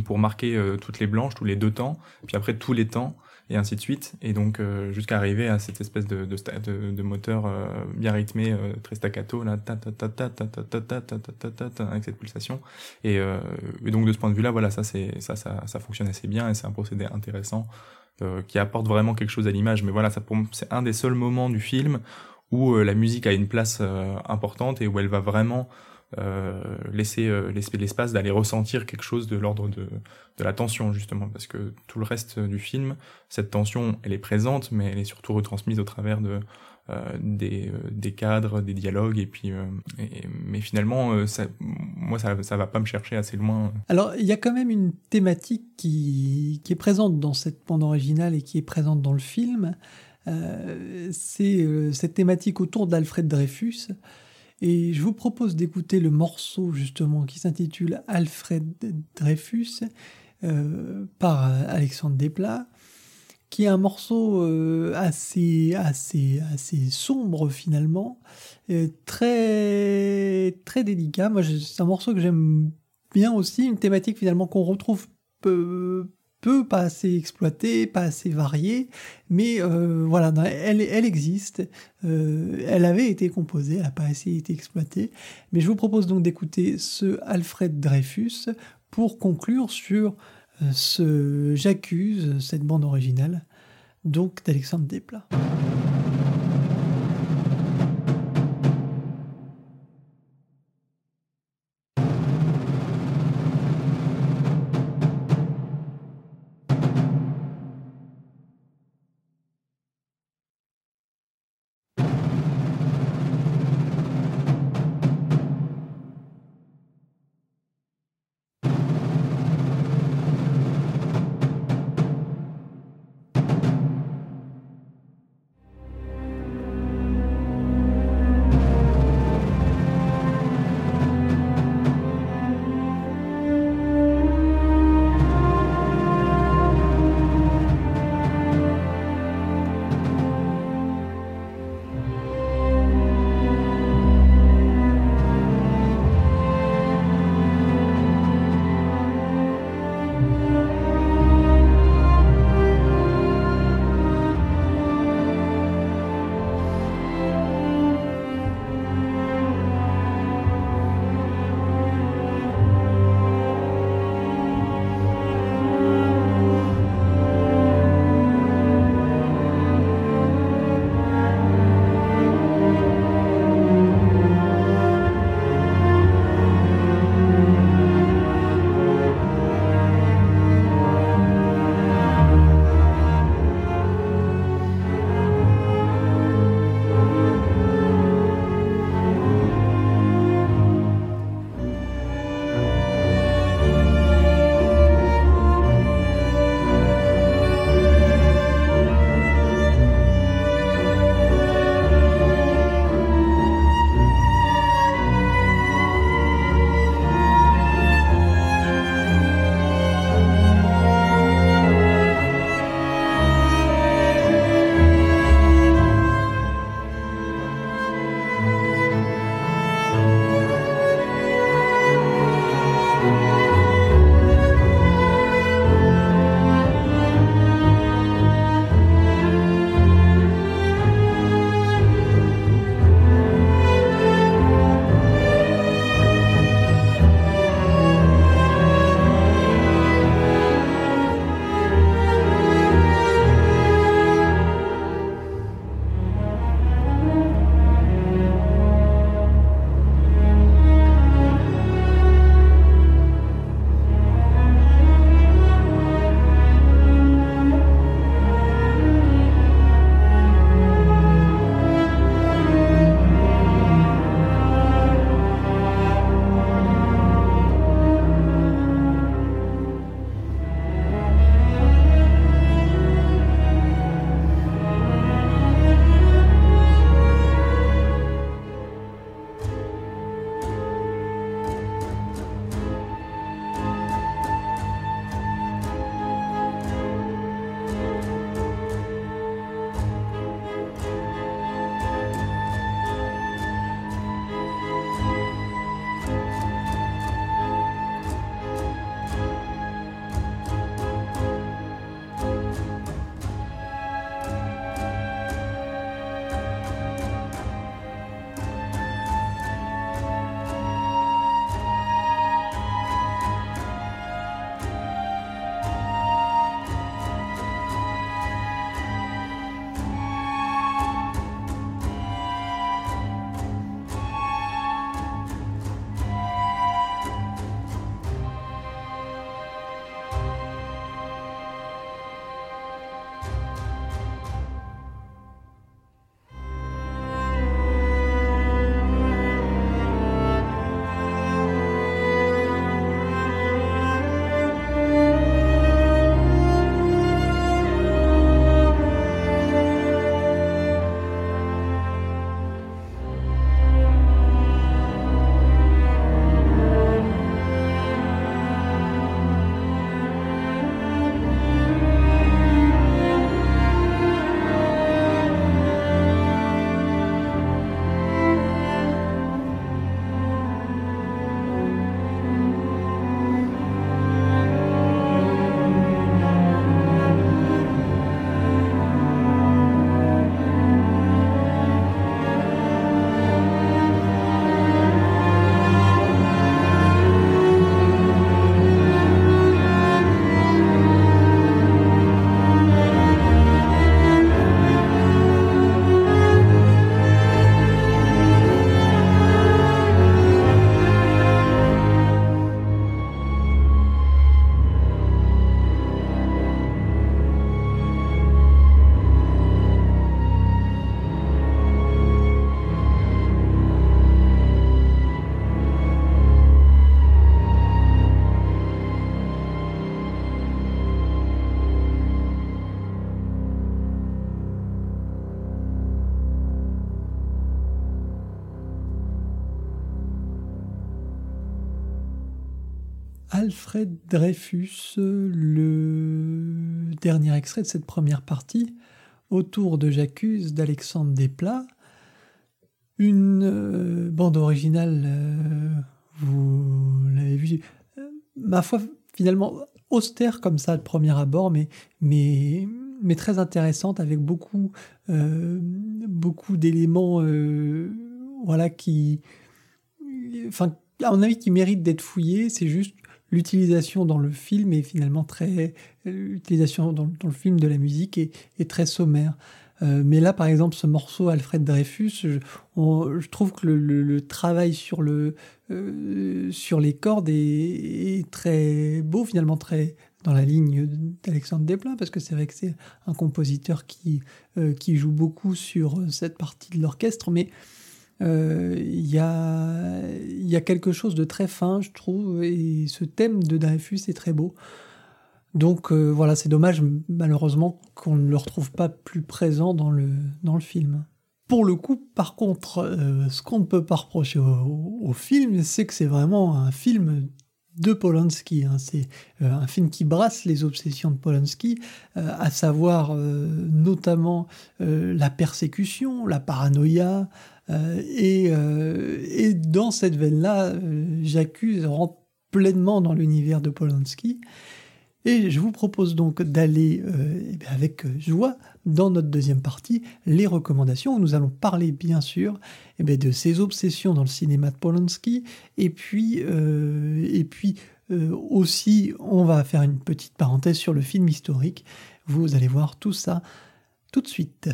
pour marquer euh, toutes les blanches, tous les deux temps, puis après tous les temps, et ainsi de suite, et donc euh, jusqu'à arriver à cette espèce de, de, de, moteur euh, bien rythmé, très staccato, là, ta ta ta ta ta ta ta ta ta ta ta ta avec cette pulsation. Et, et donc de ce point de vue-là, voilà, ça c'est ça, ça ça fonctionne assez bien et c'est un procédé intéressant qui apporte vraiment quelque chose à l'image. Mais voilà, c'est un des seuls moments du film où la musique a une place importante et où elle va vraiment euh, laisser euh, l'espace d'aller ressentir quelque chose de l'ordre de, la tension justement. Parce que tout le reste du film cette tension elle est présente mais elle est surtout retransmise au travers de des, euh, des cadres des dialogues. Et puis mais finalement ça, moi ça ça va pas me chercher assez loin. Alors il y a quand même une thématique qui qui est présente dans cette bande originale et qui est présente dans le film. C'est cette thématique autour d'Alfred Dreyfus et je vous propose d'écouter le morceau justement qui s'intitule Alfred Dreyfus euh, par Alexandre Desplat, qui est un morceau euh, assez, assez, assez sombre finalement, très, très délicat. Moi, c'est un morceau que j'aime bien aussi, une thématique finalement qu'on retrouve peu, pas assez exploitée, pas assez variée, mais euh, voilà, elle, existe, euh, elle avait été composée, elle n'a pas assez été exploitée, mais je vous propose donc d'écouter ce Alfred Dreyfus pour conclure sur euh, ce J'accuse, cette bande originale, donc d'Alexandre Desplat. Dreyfus, le dernier extrait de cette première partie, autour de J'accuse d'Alexandre Desplat. Une euh, bande originale, euh, vous l'avez vu, euh, ma foi, finalement austère comme ça de premier abord, mais, mais, mais très intéressante avec beaucoup, beaucoup d'éléments voilà, qui, enfin, à mon avis, qui méritent d'être fouillés. C'est juste l'utilisation dans le film est finalement très l'utilisation dans, le film de la musique est, très sommaire. Euh, mais là, par exemple, ce morceau Alfred Dreyfus, je, trouve que le, travail sur, le, euh, sur les cordes est, très beau, finalement très dans la ligne d'Alexandre Desplat, parce que c'est vrai que c'est un compositeur qui, euh, qui joue beaucoup sur cette partie de l'orchestre, mais euh, il y, a, y a quelque chose de très fin, je trouve, et ce thème de Dreyfus est très beau. Donc euh, voilà, c'est dommage malheureusement qu'on ne le retrouve pas plus présent dans le, dans le film. Pour le coup, par contre, euh, ce qu'on ne peut pas reprocher au, film, c'est que c'est vraiment un film de Polanski. Hein. C'est un film qui brasse les obsessions de Polanski, à savoir notamment la persécution, la paranoïa, euh, euh, et, dans cette veine-là, euh, j'accuse rentre pleinement dans l'univers de Polanski. Et je vous propose donc d'aller eh avec joie dans notre deuxième partie, les recommandations, où nous allons parler bien sûr eh de ses obsessions dans le cinéma de Polanski, et puis, et puis aussi on va faire une petite parenthèse sur le film historique. Vous allez voir tout ça tout de suite.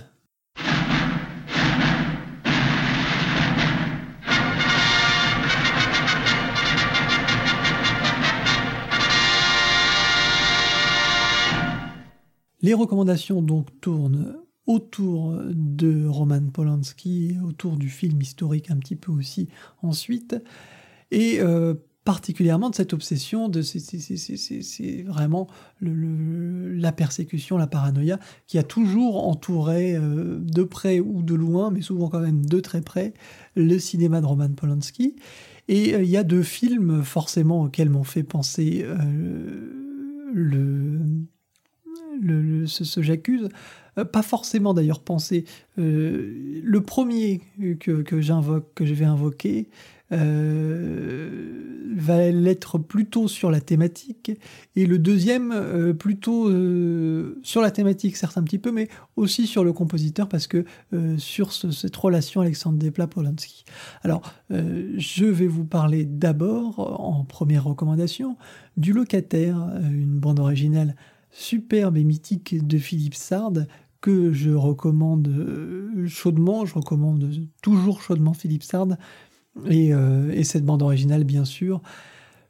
Les recommandations donc tournent autour de Roman Polanski, autour du film historique un petit peu aussi ensuite, et euh, particulièrement de cette obsession, de c'est vraiment la persécution, la paranoïa, qui a toujours entouré euh, de près ou de loin, mais souvent quand même de très près, le cinéma de Roman Polanski. Et euh, il y a deux films forcément auxquels m'ont fait penser le le, ce, j'accuse, euh, pas forcément d'ailleurs penser. Euh, le premier que, que j'invoque, que je vais invoquer, euh, va l'être plutôt sur la thématique, et le deuxième plutôt sur la thématique, certes un petit peu, mais aussi sur le compositeur, parce que sur cette relation Alexandre Desplat-Polanski. Alors, je vais vous parler d'abord, en première recommandation, du Locataire, une bande originale superbe et mythique de Philippe Sard que je recommande euh, chaudement. Je recommande toujours chaudement Philippe Sard et, euh, cette bande originale, bien sûr.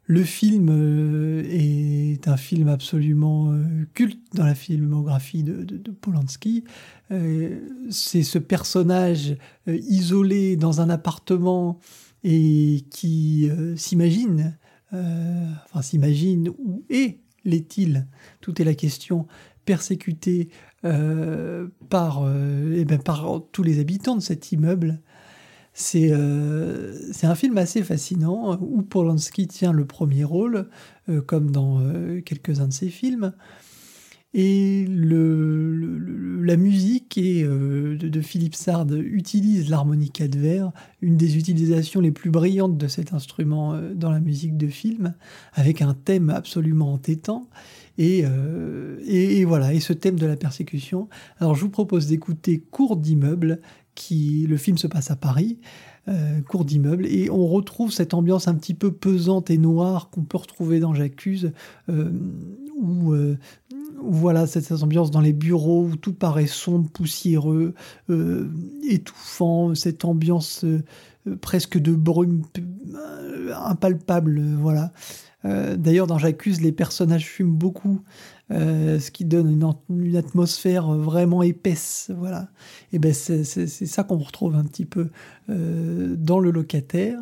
Le film euh, est un film absolument culte dans la filmographie de, Polanski. C'est ce personnage isolé dans un appartement et qui s'imagine, enfin s'imagine où est l'est-il? Tout est la question. Persécuté euh, par, euh, eh ben, par tous les habitants de cet immeuble. C'est euh, un film assez fascinant où Polanski tient le premier rôle, comme dans quelques-uns de ses films. Et le, la musique et, de, Philippe Sard utilise l'harmonica de verre, une des utilisations les plus brillantes de cet instrument dans la musique de film, avec un thème absolument entêtant. Euh, et, et, voilà, et ce thème de la persécution. Alors je vous propose d'écouter Cours d'immeuble, qui le film se passe à Paris. Euh, cours d'immeuble et on retrouve cette ambiance un petit peu pesante et noire qu'on peut retrouver dans J'accuse euh, où, euh, voilà cette, ambiance dans les bureaux où tout paraît sombre, poussiéreux, étouffant, cette ambiance presque de brume impalpable, voilà. D'ailleurs, dans J'accuse, les personnages fument beaucoup, euh, ce qui donne une, atmosphère vraiment épaisse. Voilà. Et ben c'est ça qu'on retrouve un petit peu euh, dans le locataire.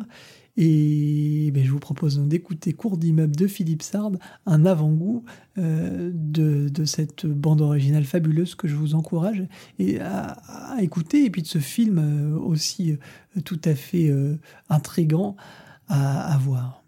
Et ben, je vous propose d'écouter Cours d'immeuble de Philippe Sard, un avant-goût de, cette bande originale fabuleuse que je vous encourage et à, écouter, et puis de ce film aussi tout à fait intrigant à, à voir.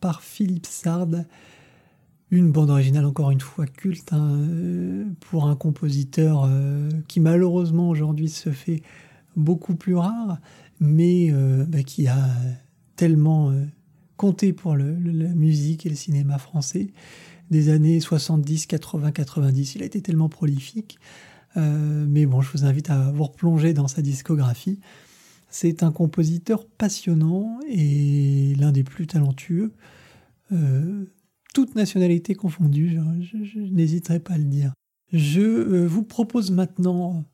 Par Philippe Sard. Une bande originale encore une fois culte hein, euh, pour un compositeur euh, qui malheureusement aujourd'hui se fait beaucoup plus rare, mais euh, bah, qui a tellement compté pour la musique et le cinéma français des années 70, 80, 90. Il a été tellement prolifique. mais bon, je vous invite à vous replonger dans sa discographie. C'est un compositeur passionnant et l'un des plus talentueux toute nationalité confondue, je, n'hésiterai pas à le dire. Je euh, vous propose maintenant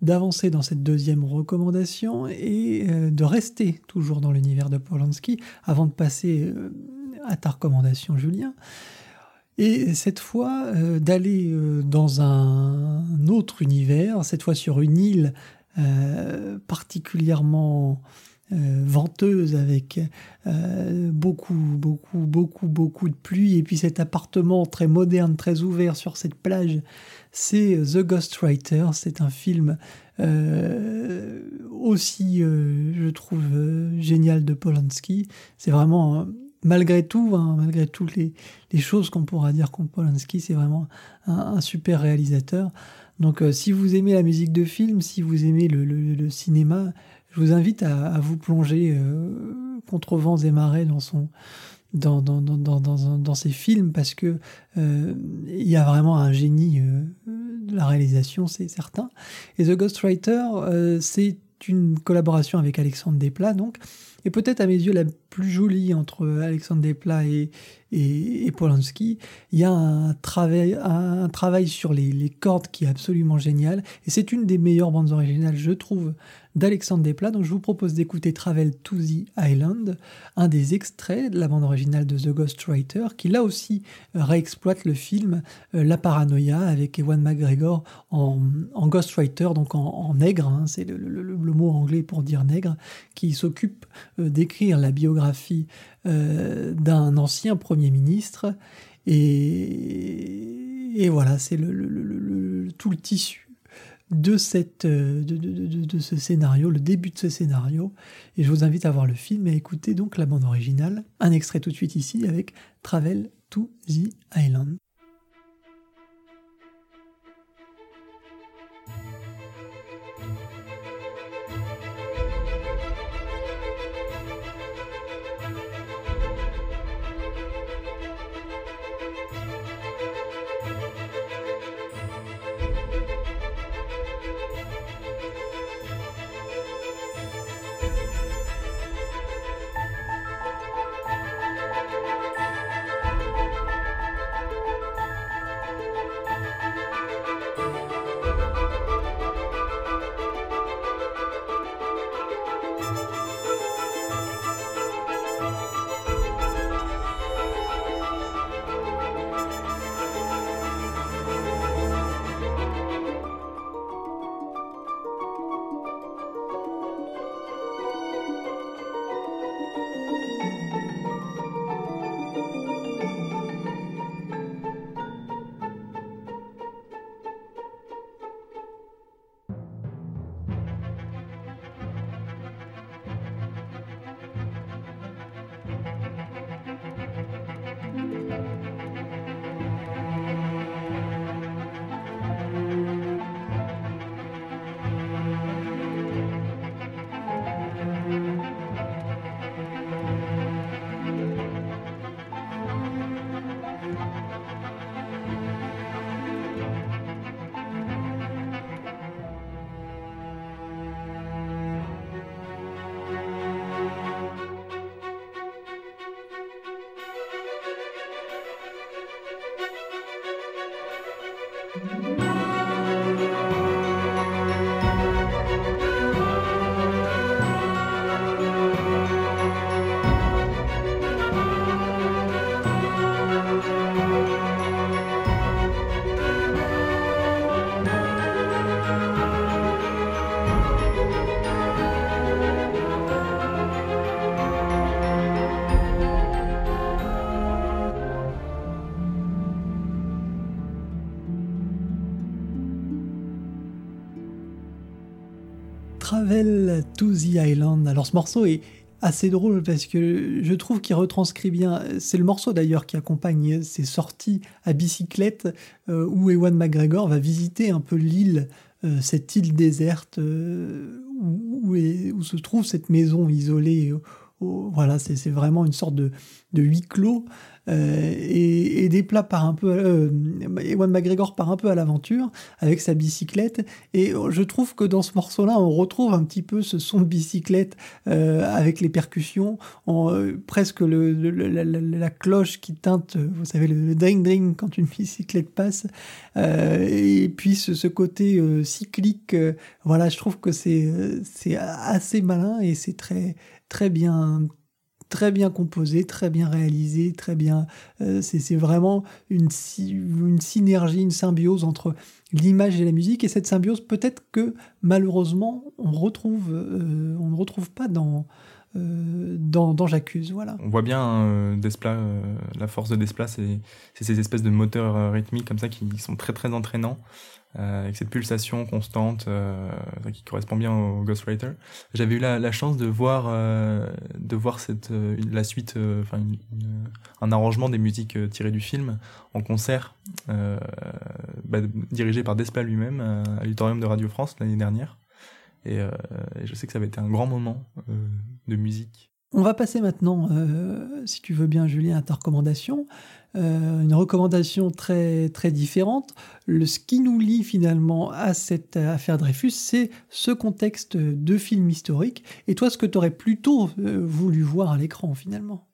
d'avancer dans cette deuxième recommandation et euh, de rester toujours dans l'univers de Polanski avant de passer euh, à ta recommandation, Julien. Et cette fois, d'aller dans un autre univers, cette fois sur une île particulièrement euh, venteuse avec euh, beaucoup, beaucoup, beaucoup, beaucoup de pluie. Et puis cet appartement très moderne, très ouvert sur cette plage, c'est The Ghostwriter. C'est un film euh, aussi, je trouve, génial de Polanski. C'est vraiment malgré tout, hein, malgré toutes les, choses qu'on pourra dire contre Polanski, c'est vraiment un, super réalisateur. Donc si vous aimez la musique de film, si vous aimez le cinéma, je vous invite à, vous plonger euh, contre vents et marées dans son dans, dans, dans, dans, ces films parce que euh, y a vraiment un génie euh, de la réalisation, c'est certain. Et The Ghostwriter, c'est une collaboration avec Alexandre Desplat, donc, et peut-être à mes yeux la plus jolie entre Alexandre Desplat et, et, Polanski. Il y a un travail, un travail sur les, cordes qui est absolument génial, et c'est une des meilleures bandes originales, je trouve, d'Alexandre Desplat. Donc je vous propose d'écouter Travel to the Island, un des extraits de la bande originale de The Ghostwriter, qui là aussi réexploite le film euh, La Paranoia avec Ewan McGregor en, en Ghostwriter, donc en, nègre, hein, c'est le, mot anglais pour dire nègre, qui s'occupe euh, d'écrire la biographie d'un ancien Premier ministre. Et, voilà, c'est le, tout le tissu euh, de, de, ce scénario, le début de ce scénario. Et je vous invite à voir le film et à écouter donc la bande originale. Un extrait tout de suite ici avec Travel to the Island. Travel to the Island. Alors ce morceau est assez drôle parce que je trouve qu'il retranscrit bien. C'est le morceau d'ailleurs qui accompagne ces sorties à bicyclette euh, où Ewan McGregor va visiter un peu l'île, euh, cette île déserte euh, où, se trouve cette maison isolée. voilà, c'est vraiment une sorte de huis clos euh, et, des plats par un peu. Euh, Ewan McGregor part un peu à l'aventure avec sa bicyclette. Et je trouve que dans ce morceau-là, on retrouve un petit peu ce son de bicyclette euh, avec les percussions, presque la, cloche qui teinte, vous savez, le, dring-dring quand une bicyclette passe. et puis ce, ce côté cyclique, voilà, je trouve que c'est c'est assez malin et c'est très très bien très bien composé, très bien réalisé, très bien. Euh, c'est vraiment une, synergie, une symbiose entre l'image et la musique. Et cette symbiose, peut-être que malheureusement, on euh, on ne retrouve pas dans, euh, dans, dans J'accuse. Voilà. On voit bien Desplat, la force de Desplat, c'est ces espèces de moteurs rythmiques comme ça qui sont très très entraînants. Euh, avec cette pulsation constante euh, qui correspond bien au Ghostwriter. J'avais eu la, la, chance de voir euh, de voir cette la suite, enfin un arrangement des musiques tirées du film en concert, bah, dirigé par Despa lui-même à l'auditorium de Radio France l'année dernière. Et, et, je sais que ça avait été un grand moment de musique. On va passer maintenant, si tu veux bien, Julien, à ta recommandation. Euh, une recommandation très, très différente. Le, ce qui nous lie finalement à cette affaire Dreyfus, c'est ce contexte de film historique. Et toi, ce que tu aurais plutôt euh, voulu voir à l'écran finalement?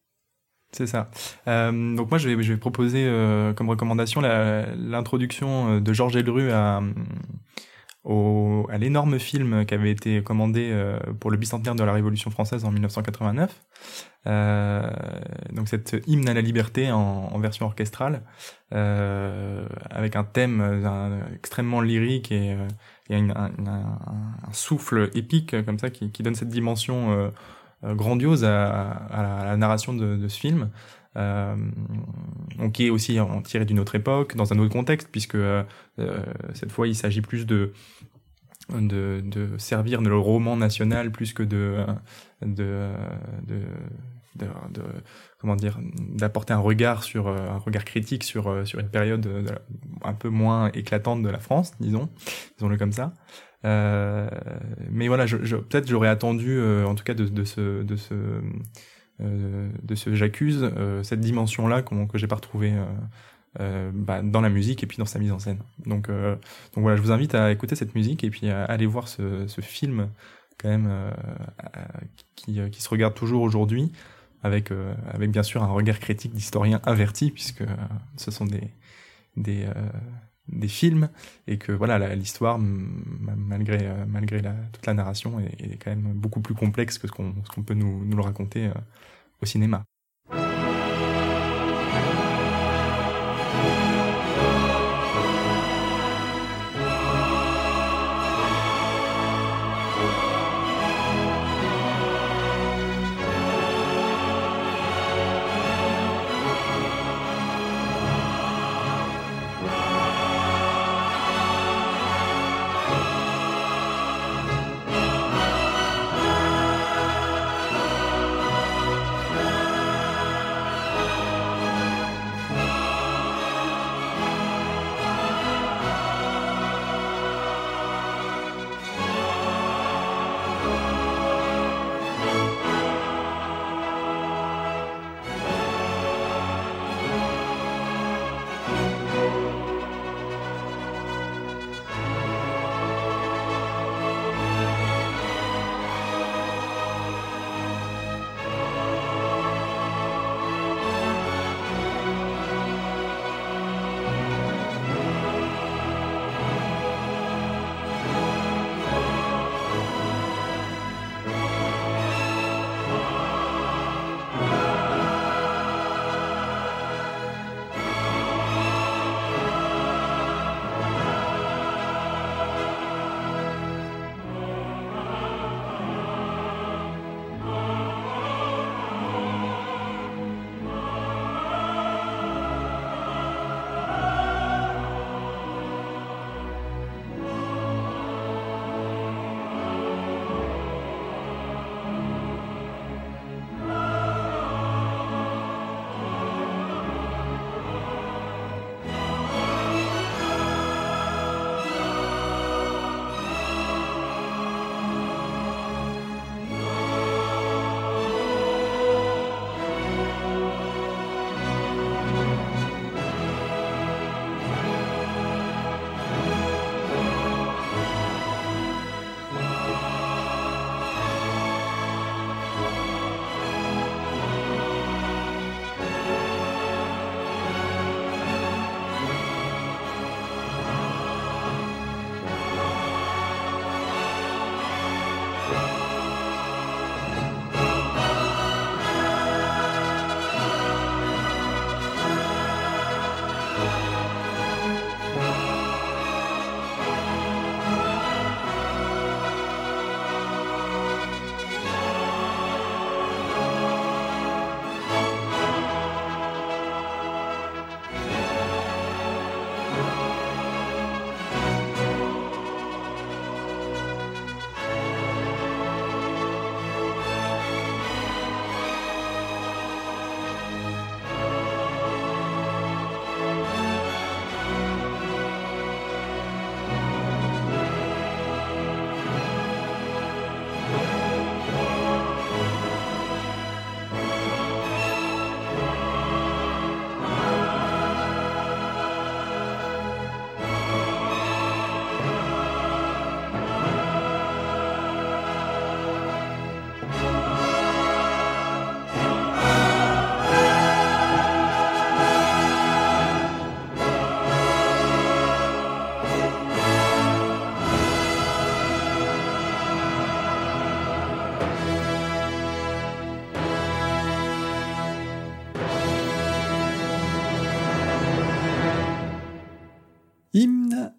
C'est ça. Euh, donc moi, je vais, je vais proposer comme recommandation l'introduction de Georges Elru à, au, à l'énorme film qui avait été commandé euh, pour le bicentenaire de la Révolution française en 1989. Euh, donc cette hymne à la liberté en, version orchestrale, euh, avec un thème extrêmement lyrique et, euh, un, souffle épique comme ça qui, donne cette dimension euh, grandiose à, la, narration de ce film. Euh, qui est aussi tiré d'une autre époque, dans un autre contexte, puisque euh, cette fois il s'agit plus de, de, servir le roman national plus que de, de, de, comment dire d'apporter un regard sur un regard critique sur sur une période un peu moins éclatante de la France disons disons-le comme ça. Euh, mais voilà peut-être j'aurais attendu euh, en tout cas de, ce de ce euh, de ce j'accuse euh, cette dimension là que j'ai pas retrouvé euh, bah, dans la musique et puis dans sa mise en scène. Donc, euh, donc voilà, je vous invite à écouter cette musique et puis à aller voir ce, ce film quand même euh, qui, qui, se regarde toujours aujourd'hui avec, avec bien sûr un regard critique d'historien averti puisque ce sont des, des, des films et que voilà l'histoire malgré malgré la, toute la narration est, quand même beaucoup plus complexe que ce qu'on peut nous, nous le raconter au cinéma.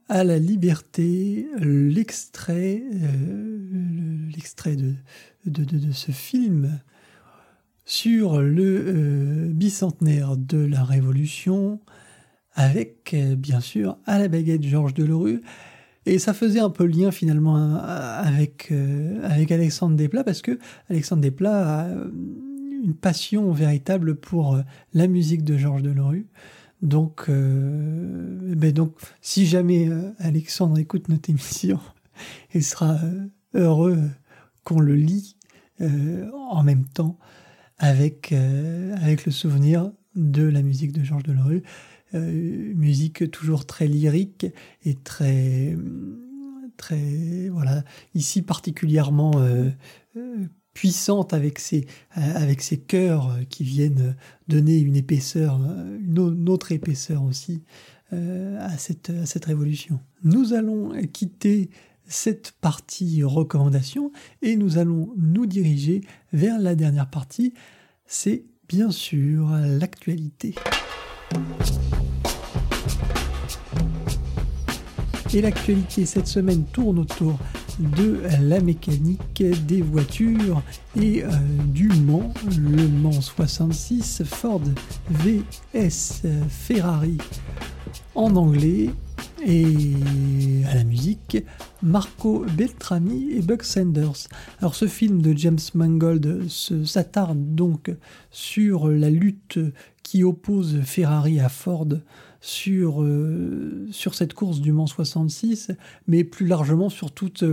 À la liberté, l'extrait, euh, l'extrait de, ce film sur le euh, bicentenaire de la Révolution, avec euh, bien sûr à la baguette Georges Delerue. Et ça faisait un peu lien finalement avec, avec Alexandre Desplat, parce que Alexandre Desplat a une passion véritable pour la musique de Georges Delerue. Donc, euh, ben donc, si jamais euh, Alexandre écoute notre émission, il sera euh, heureux qu'on le lit en même temps avec, avec le souvenir de la musique de Georges Delerue. musique toujours très lyrique et très, très, voilà, ici particulièrement puissante avec ses, avec ses chœurs qui viennent donner une épaisseur, une autre épaisseur aussi euh, à cette, à cette révolution. Nous allons quitter cette partie recommandation et nous allons nous diriger vers la dernière partie, c'est bien sûr l'actualité. Et l'actualité cette semaine tourne autour de la mécanique des voitures et euh, du Mans, le Mans 66 Ford VS Ferrari en anglais et à la musique Marco Beltrami et Buck Sanders. Alors ce film de James Mangold s'attarde donc sur la lutte qui oppose Ferrari à Ford sur, euh, sur cette course du Mans 66, mais plus largement sur toute...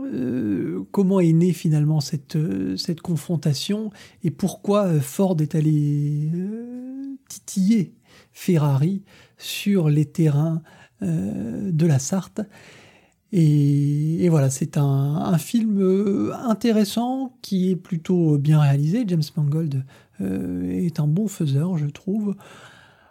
Euh, comment est née finalement cette, cette confrontation et pourquoi Ford est allé euh, titiller Ferrari sur les terrains de la Sarthe. Et, voilà, c'est un, film intéressant qui est plutôt bien réalisé. James Mangold est un bon faiseur, je trouve.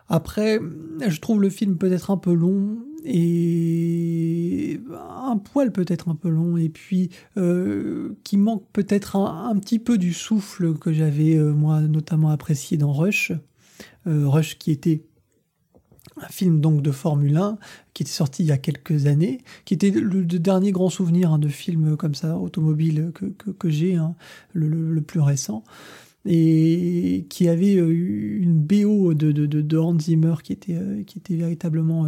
Après, je trouve le film peut-être un peu long et un poil peut-être un peu long et puis euh, qui manque peut-être un, petit peu du souffle que j'avais euh, moi notamment apprécié dans Rush. Euh, Rush qui était un film donc de Formule 1 qui était sorti il y a quelques années, qui était le, dernier grand souvenir hein, de film comme ça automobile que, j'ai, hein, le, plus récent et qui avait euh, une BO de, de, de, Hans Zimmer qui était, euh, qui était véritablement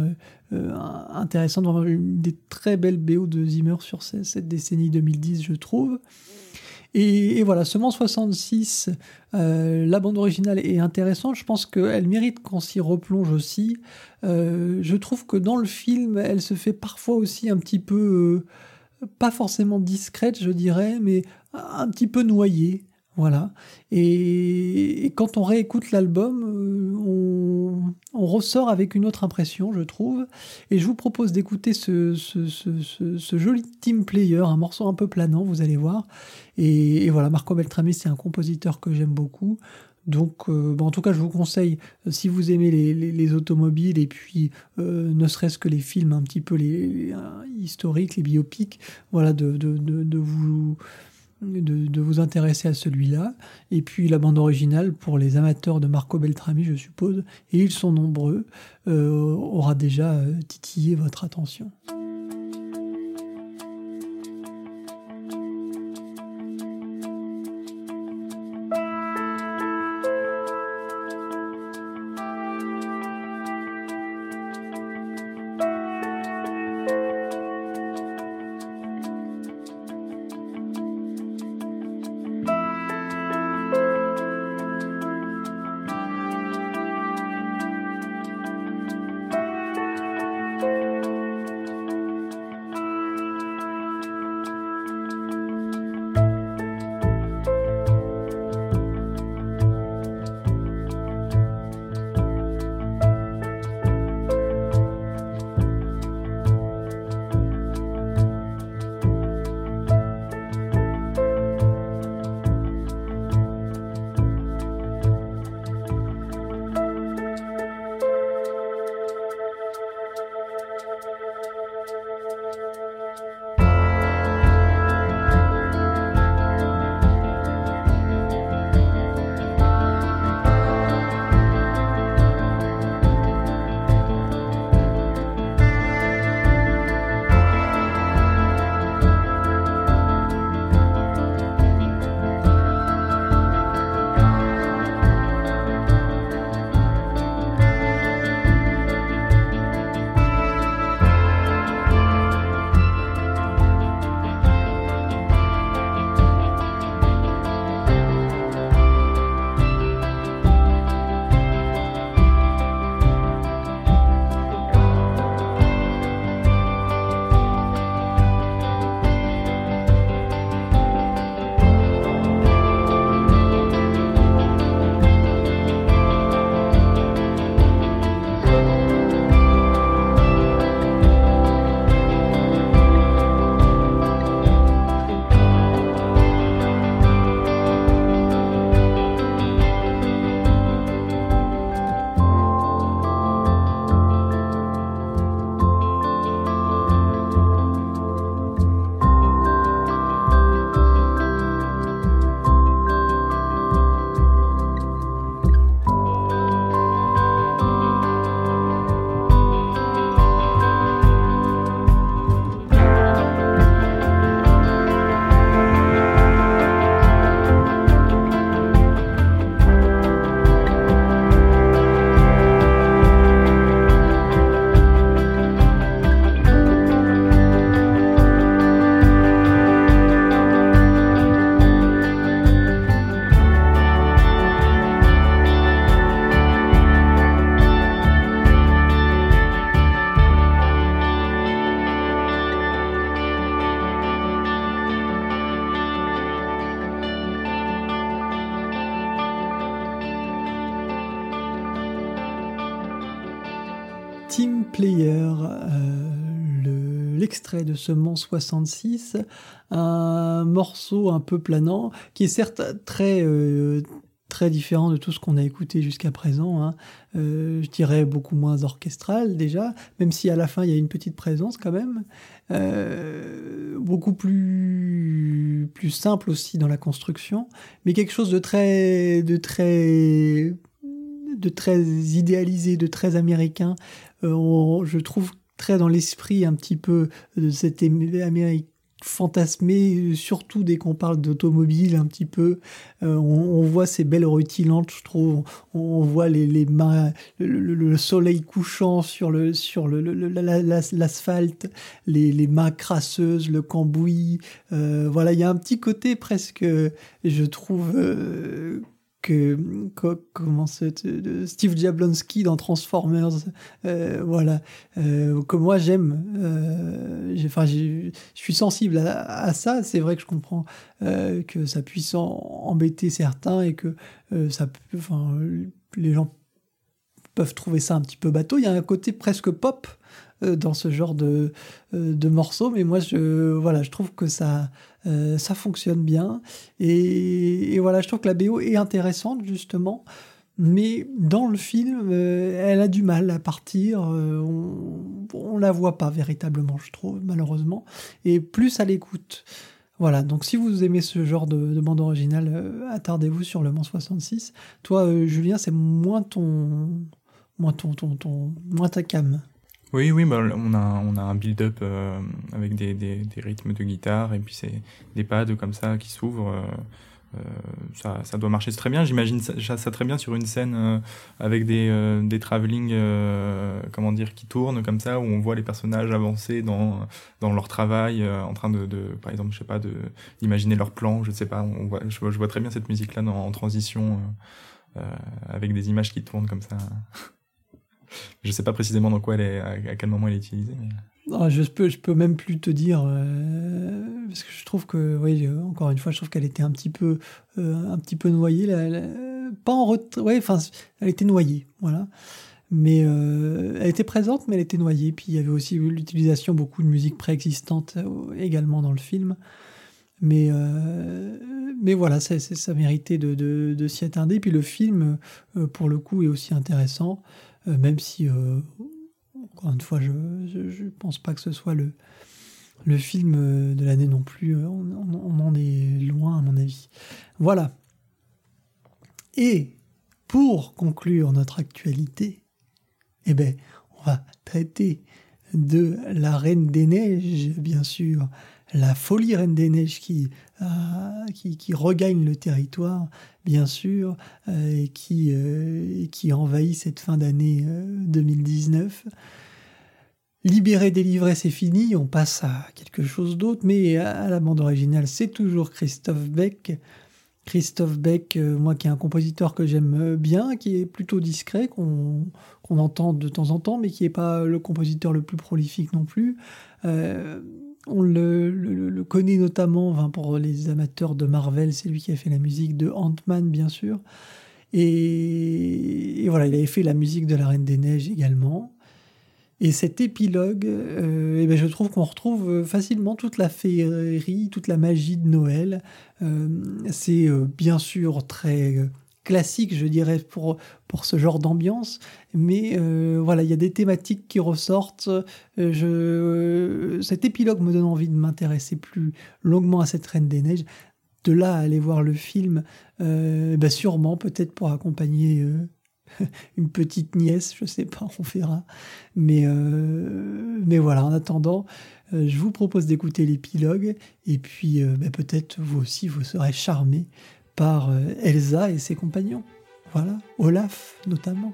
euh, intéressante, une des très belles BO de Zimmer sur cette, décennie 2010, je trouve. Et, voilà, seulement 66, la bande originale est intéressante. Je pense qu'elle mérite qu'on s'y replonge aussi. je trouve que dans le film, elle se fait parfois aussi un petit peu, pas forcément discrète, je dirais, mais un petit peu noyée. Voilà. Et, quand on réécoute l'album, euh, on, ressort avec une autre impression, je trouve. Et je vous propose d'écouter ce, joli team player, un morceau un peu planant, vous allez voir. Et, voilà, Marco Beltrami, c'est un compositeur que j'aime beaucoup. Donc, euh, en tout cas, je vous conseille, euh, si vous aimez les, automobiles et puis ne serait-ce que les films un petit peu historiques, les biopics, voilà, de vous de, vous intéresser à celui-là. Et puis la bande originale, pour les amateurs de Marco Beltrami, je suppose, et ils sont nombreux, euh, aura déjà euh, titillé votre attention. De ce Mans 66, un morceau un peu planant qui est certes très très différent de tout ce qu'on a écouté jusqu'à présent. Hein. Euh, je dirais beaucoup moins orchestral déjà, même si à la fin il y a une petite présence quand même. Euh, beaucoup plus, plus simple aussi dans la construction, mais quelque chose de très, de très, de très idéalisé, de très américain. Euh, je trouve très dans l'esprit un petit peu de cette Amérique fantasmé, euh, surtout dès qu'on parle d'automobile un petit peu. Euh, on, voit ces belles rutilantes, je trouve. On, voit les, les mains, le, soleil couchant sur le sur le, l'asphalte, les, les mains crasseuses, le cambouis. Euh, voilà, il y a un petit côté presque, je trouve que, comment Steve Jablonski dans Transformers, euh, voilà, euh, que moi j'aime. Euh, enfin, je suis sensible à, ça. C'est vrai que je comprends que ça puisse embêter certains et que ça, enfin, les gens peuvent trouver ça un petit peu bateau. Il y a un côté presque pop dans ce genre de, de morceaux, mais moi je voilà, je trouve que ça euh, ça fonctionne bien. Et, voilà, je trouve que la BO est intéressante, justement. Mais dans le film, euh, elle a du mal à partir. Euh, on, ne la voit pas véritablement, je trouve, malheureusement. Et plus à l'écoute. Voilà, donc si vous aimez ce genre de, bande originale, attardez-vous sur Le Mans 66. Toi, Julien, c'est moins ton, moins ton, ton, ton, moins ta cam. Oui, oui, bah, on, a, on a un build-up euh, avec des, des, des, rythmes de guitare et puis c'est des pads comme ça qui s'ouvrent. Euh, euh ça, ça doit marcher très bien. J'imagine ça, ça, très bien sur une scène euh, avec des, euh, des travelling, comment dire, qui tournent comme ça, où on voit les personnages avancer dans, dans leur travail, en train de, de, par exemple, je sais pas, de d'imaginer leur plan. Je sais pas. On voit, je, vois, je vois très bien cette musique-là en transition avec des images qui tournent comme ça. Je sais pas précisément dans quoi elle est, à quel moment elle est utilisée. Non, je peux, je peux même plus te dire euh, parce que je trouve que, oui, encore une fois, je trouve qu'elle était un petit peu, euh, un petit peu noyée. pas en retrait, ouais, elle était noyée, voilà. Mais euh, elle était présente, mais elle était noyée. Puis il y avait aussi l'utilisation beaucoup de musique préexistante également dans le film. Mais, mais voilà, ça, ça méritait de, de, de s'y attarder. Puis le film, pour le coup, est aussi intéressant. Euh, même si, euh, encore une fois, je ne pense pas que ce soit le, film euh, de l'année non plus. On, en est loin, à mon avis. Voilà. Et pour conclure notre actualité, eh ben, on va traiter de la Reine des Neiges, bien sûr, la folie Reine des Neiges qui, qui, qui, regagne le territoire, bien sûr, euh, et qui, euh, qui envahit cette fin d'année 2019. Libéré, délivré, c'est fini, on passe à quelque chose d'autre, mais à la bande originale, c'est toujours Christophe Beck. Christophe Beck, moi qui est un compositeur que j'aime bien, qui est plutôt discret, qu'on entend de temps en temps, mais qui n'est pas le compositeur le plus prolifique non plus. On le, connaît notamment pour les amateurs de Marvel, c'est lui qui a fait la musique de Ant-Man, bien sûr. Et, voilà, il avait fait la musique de La Reine des Neiges également. Et cet épilogue, euh, eh ben, je trouve qu'on retrouve facilement toute la féerie, toute la magie de Noël. Euh, c'est euh, bien sûr très classique, je dirais, pour, pour ce genre d'ambiance. Mais euh, voilà, il y a des thématiques qui ressortent. Euh, je, cet épilogue me donne envie de m'intéresser plus longuement à cette Reine des Neiges. De là à aller voir le film, euh, bah sûrement, peut-être pour accompagner une petite nièce, je sais pas, on verra. Mais, mais voilà, en attendant, je vous propose d'écouter l'épilogue. Et puis, bah, peut-être vous aussi, vous serez charmé par euh, Elsa et ses compagnons. Voilà, Olaf notamment.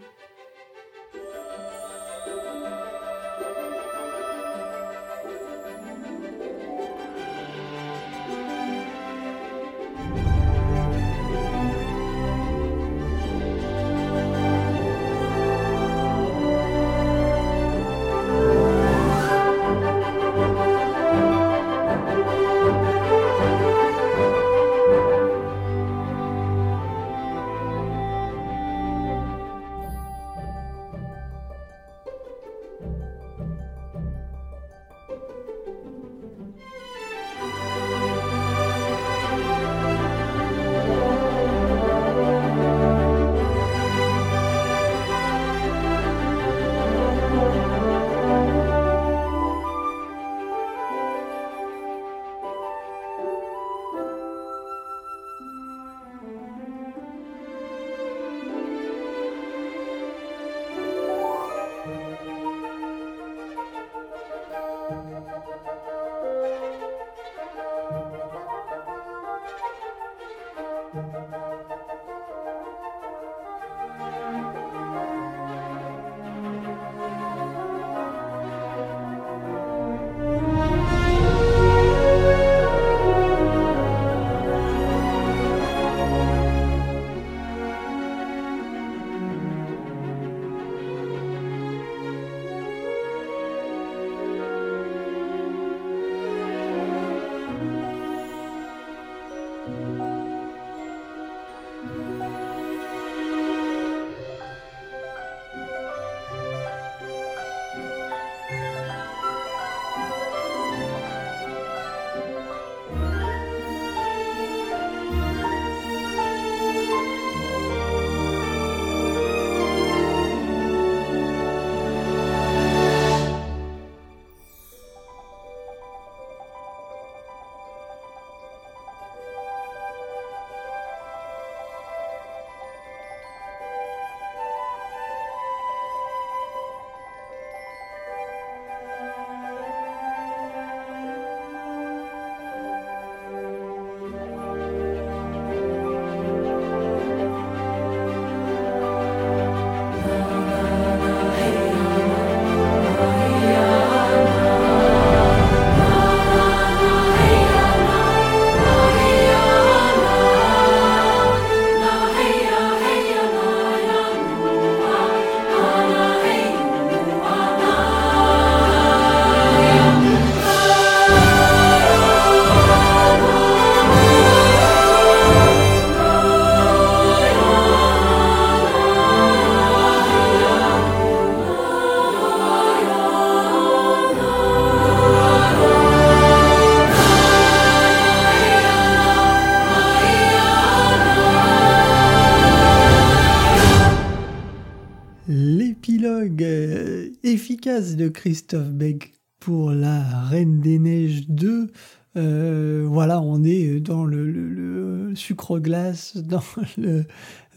Christophe Beck pour La Reine des Neiges 2. Euh, voilà, on est dans le, sucre glace, dans, le,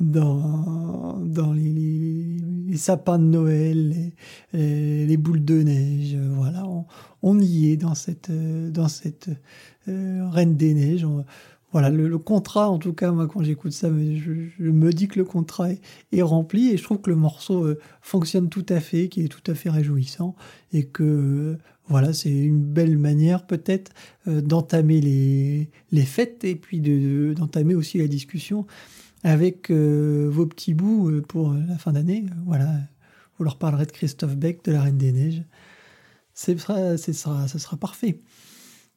dans, les, sapins de Noël, les, boules de neige. Voilà, on, y est dans cette, dans cette Reine des Neiges voilà, le, contrat, en tout cas, moi, quand j'écoute ça, je, me dis que le contrat est, rempli et je trouve que le morceau euh, fonctionne tout à fait, qu'il est tout à fait réjouissant et que, euh, voilà, c'est une belle manière peut-être euh, d'entamer les, les fêtes et puis d'entamer aussi la discussion avec vos petits bouts pour la fin d'année. Voilà, vous leur parlerez de Christophe Beck, de la Reine des Neiges. Ce sera, sera, sera parfait.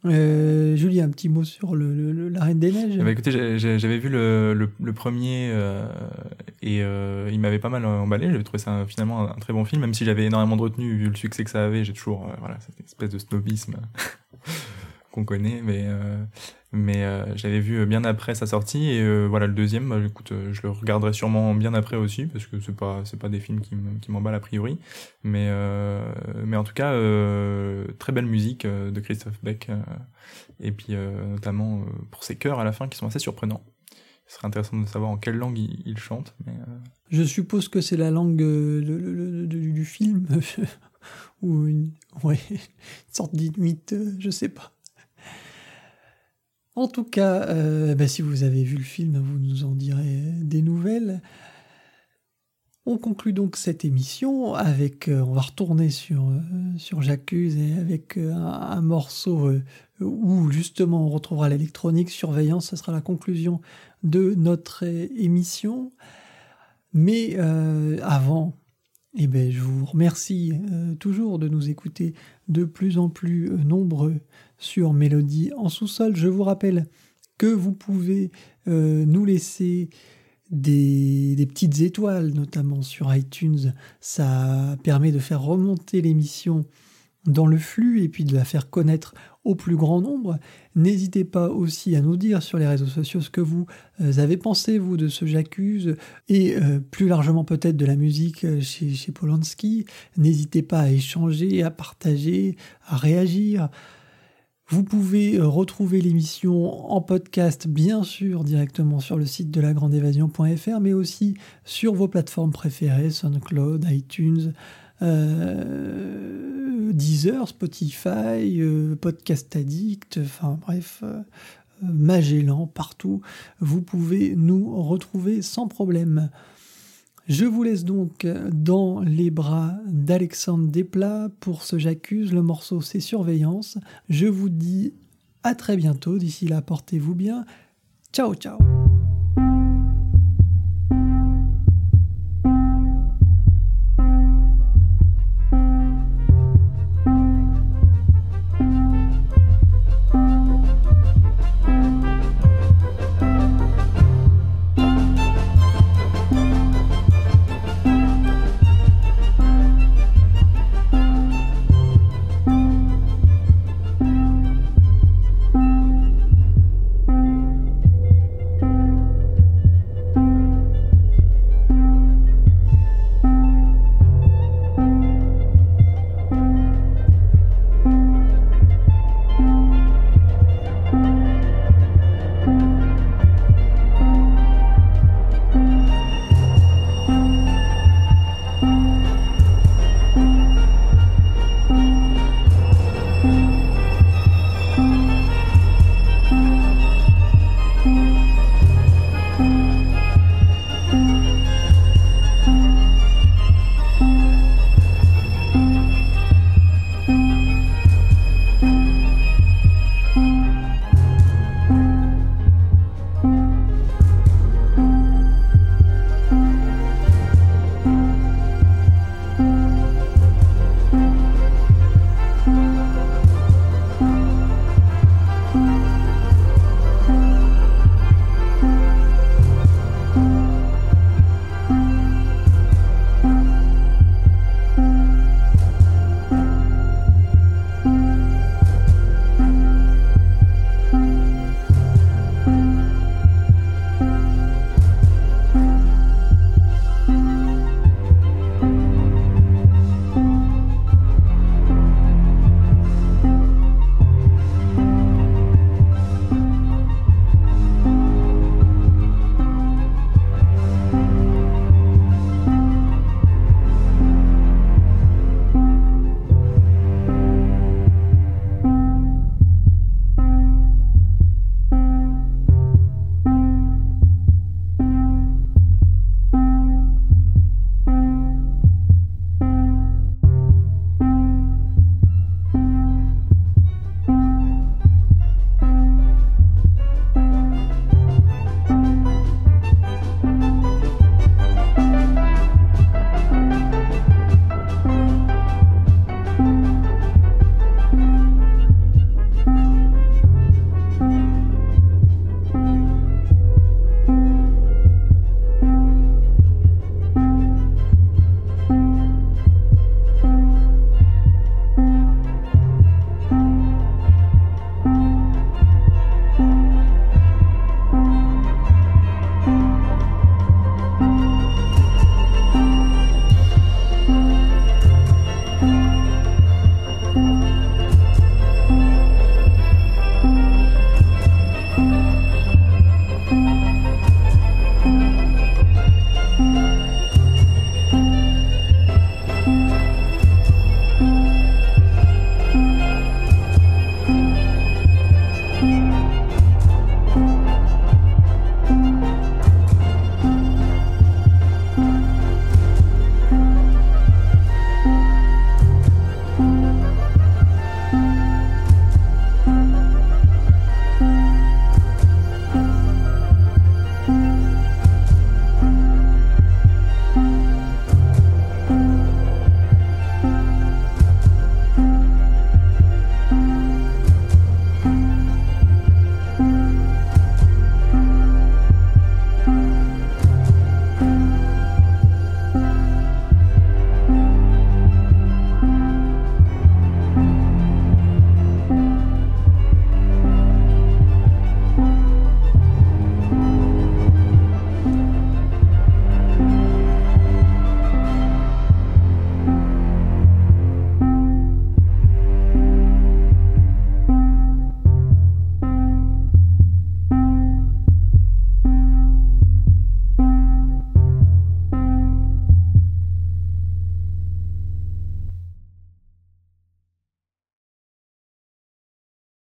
Euh, Julie, un petit mot sur le, la Reine des Neiges. Bah, écoutez, j'avais vu le, le, premier euh, et euh, il m'avait pas mal emballé. J'avais trouvé ça finalement un, très bon film, même si j'avais énormément de retenue vu le succès que ça avait. J'ai toujours voilà cette espèce de snobisme qu'on connaît, mais mais euh, j'avais vu bien après sa sortie et euh, voilà le deuxième bah, écoute euh, je le regarderai sûrement bien après aussi parce que c'est pas c'est pas des films qui m'emballent a priori. Mais mais en tout cas très belle musique de Christophe Beck et puis notamment pour ses chœurs à la fin qui sont assez surprenants. Ce serait intéressant de savoir en quelle langue il, chante mais je suppose que c'est la langue du film ou une, une sorte d'inuit je sais pas en tout cas, euh, bah, si vous avez vu le film, vous nous en direz des nouvelles. On conclut donc cette émission avec, euh, on va retourner sur, euh, J'accuse et avec un, morceau où justement on retrouvera l'électronique, surveillance, ce sera la conclusion de notre émission. Mais avant, eh ben, je vous remercie toujours de nous écouter de plus en plus nombreux sur Mélodie en sous-sol. Je vous rappelle que vous pouvez euh, nous laisser des, petites étoiles, notamment sur iTunes. Ça permet de faire remonter l'émission dans le flux et puis de la faire connaître au plus grand nombre. N'hésitez pas aussi à nous dire sur les réseaux sociaux ce que vous euh, avez pensé, vous, de ce J'accuse, et euh, plus largement peut-être de la musique chez, chez Polanski. N'hésitez pas à échanger, à partager, à réagir. Vous pouvez euh, retrouver l'émission en podcast, bien sûr, directement sur le site de lagrandeévasion.fr, mais aussi sur vos plateformes préférées, SoundCloud, iTunes, euh, Deezer, Spotify, euh, Podcast Addict, enfin bref, Magellan, partout. Vous pouvez nous retrouver sans problème. Je vous laisse donc dans les bras d'Alexandre Desplat pour ce J'accuse. Le morceau, c'est Surveillance. Je vous dis à très bientôt. D'ici là, portez-vous bien. Ciao, ciao.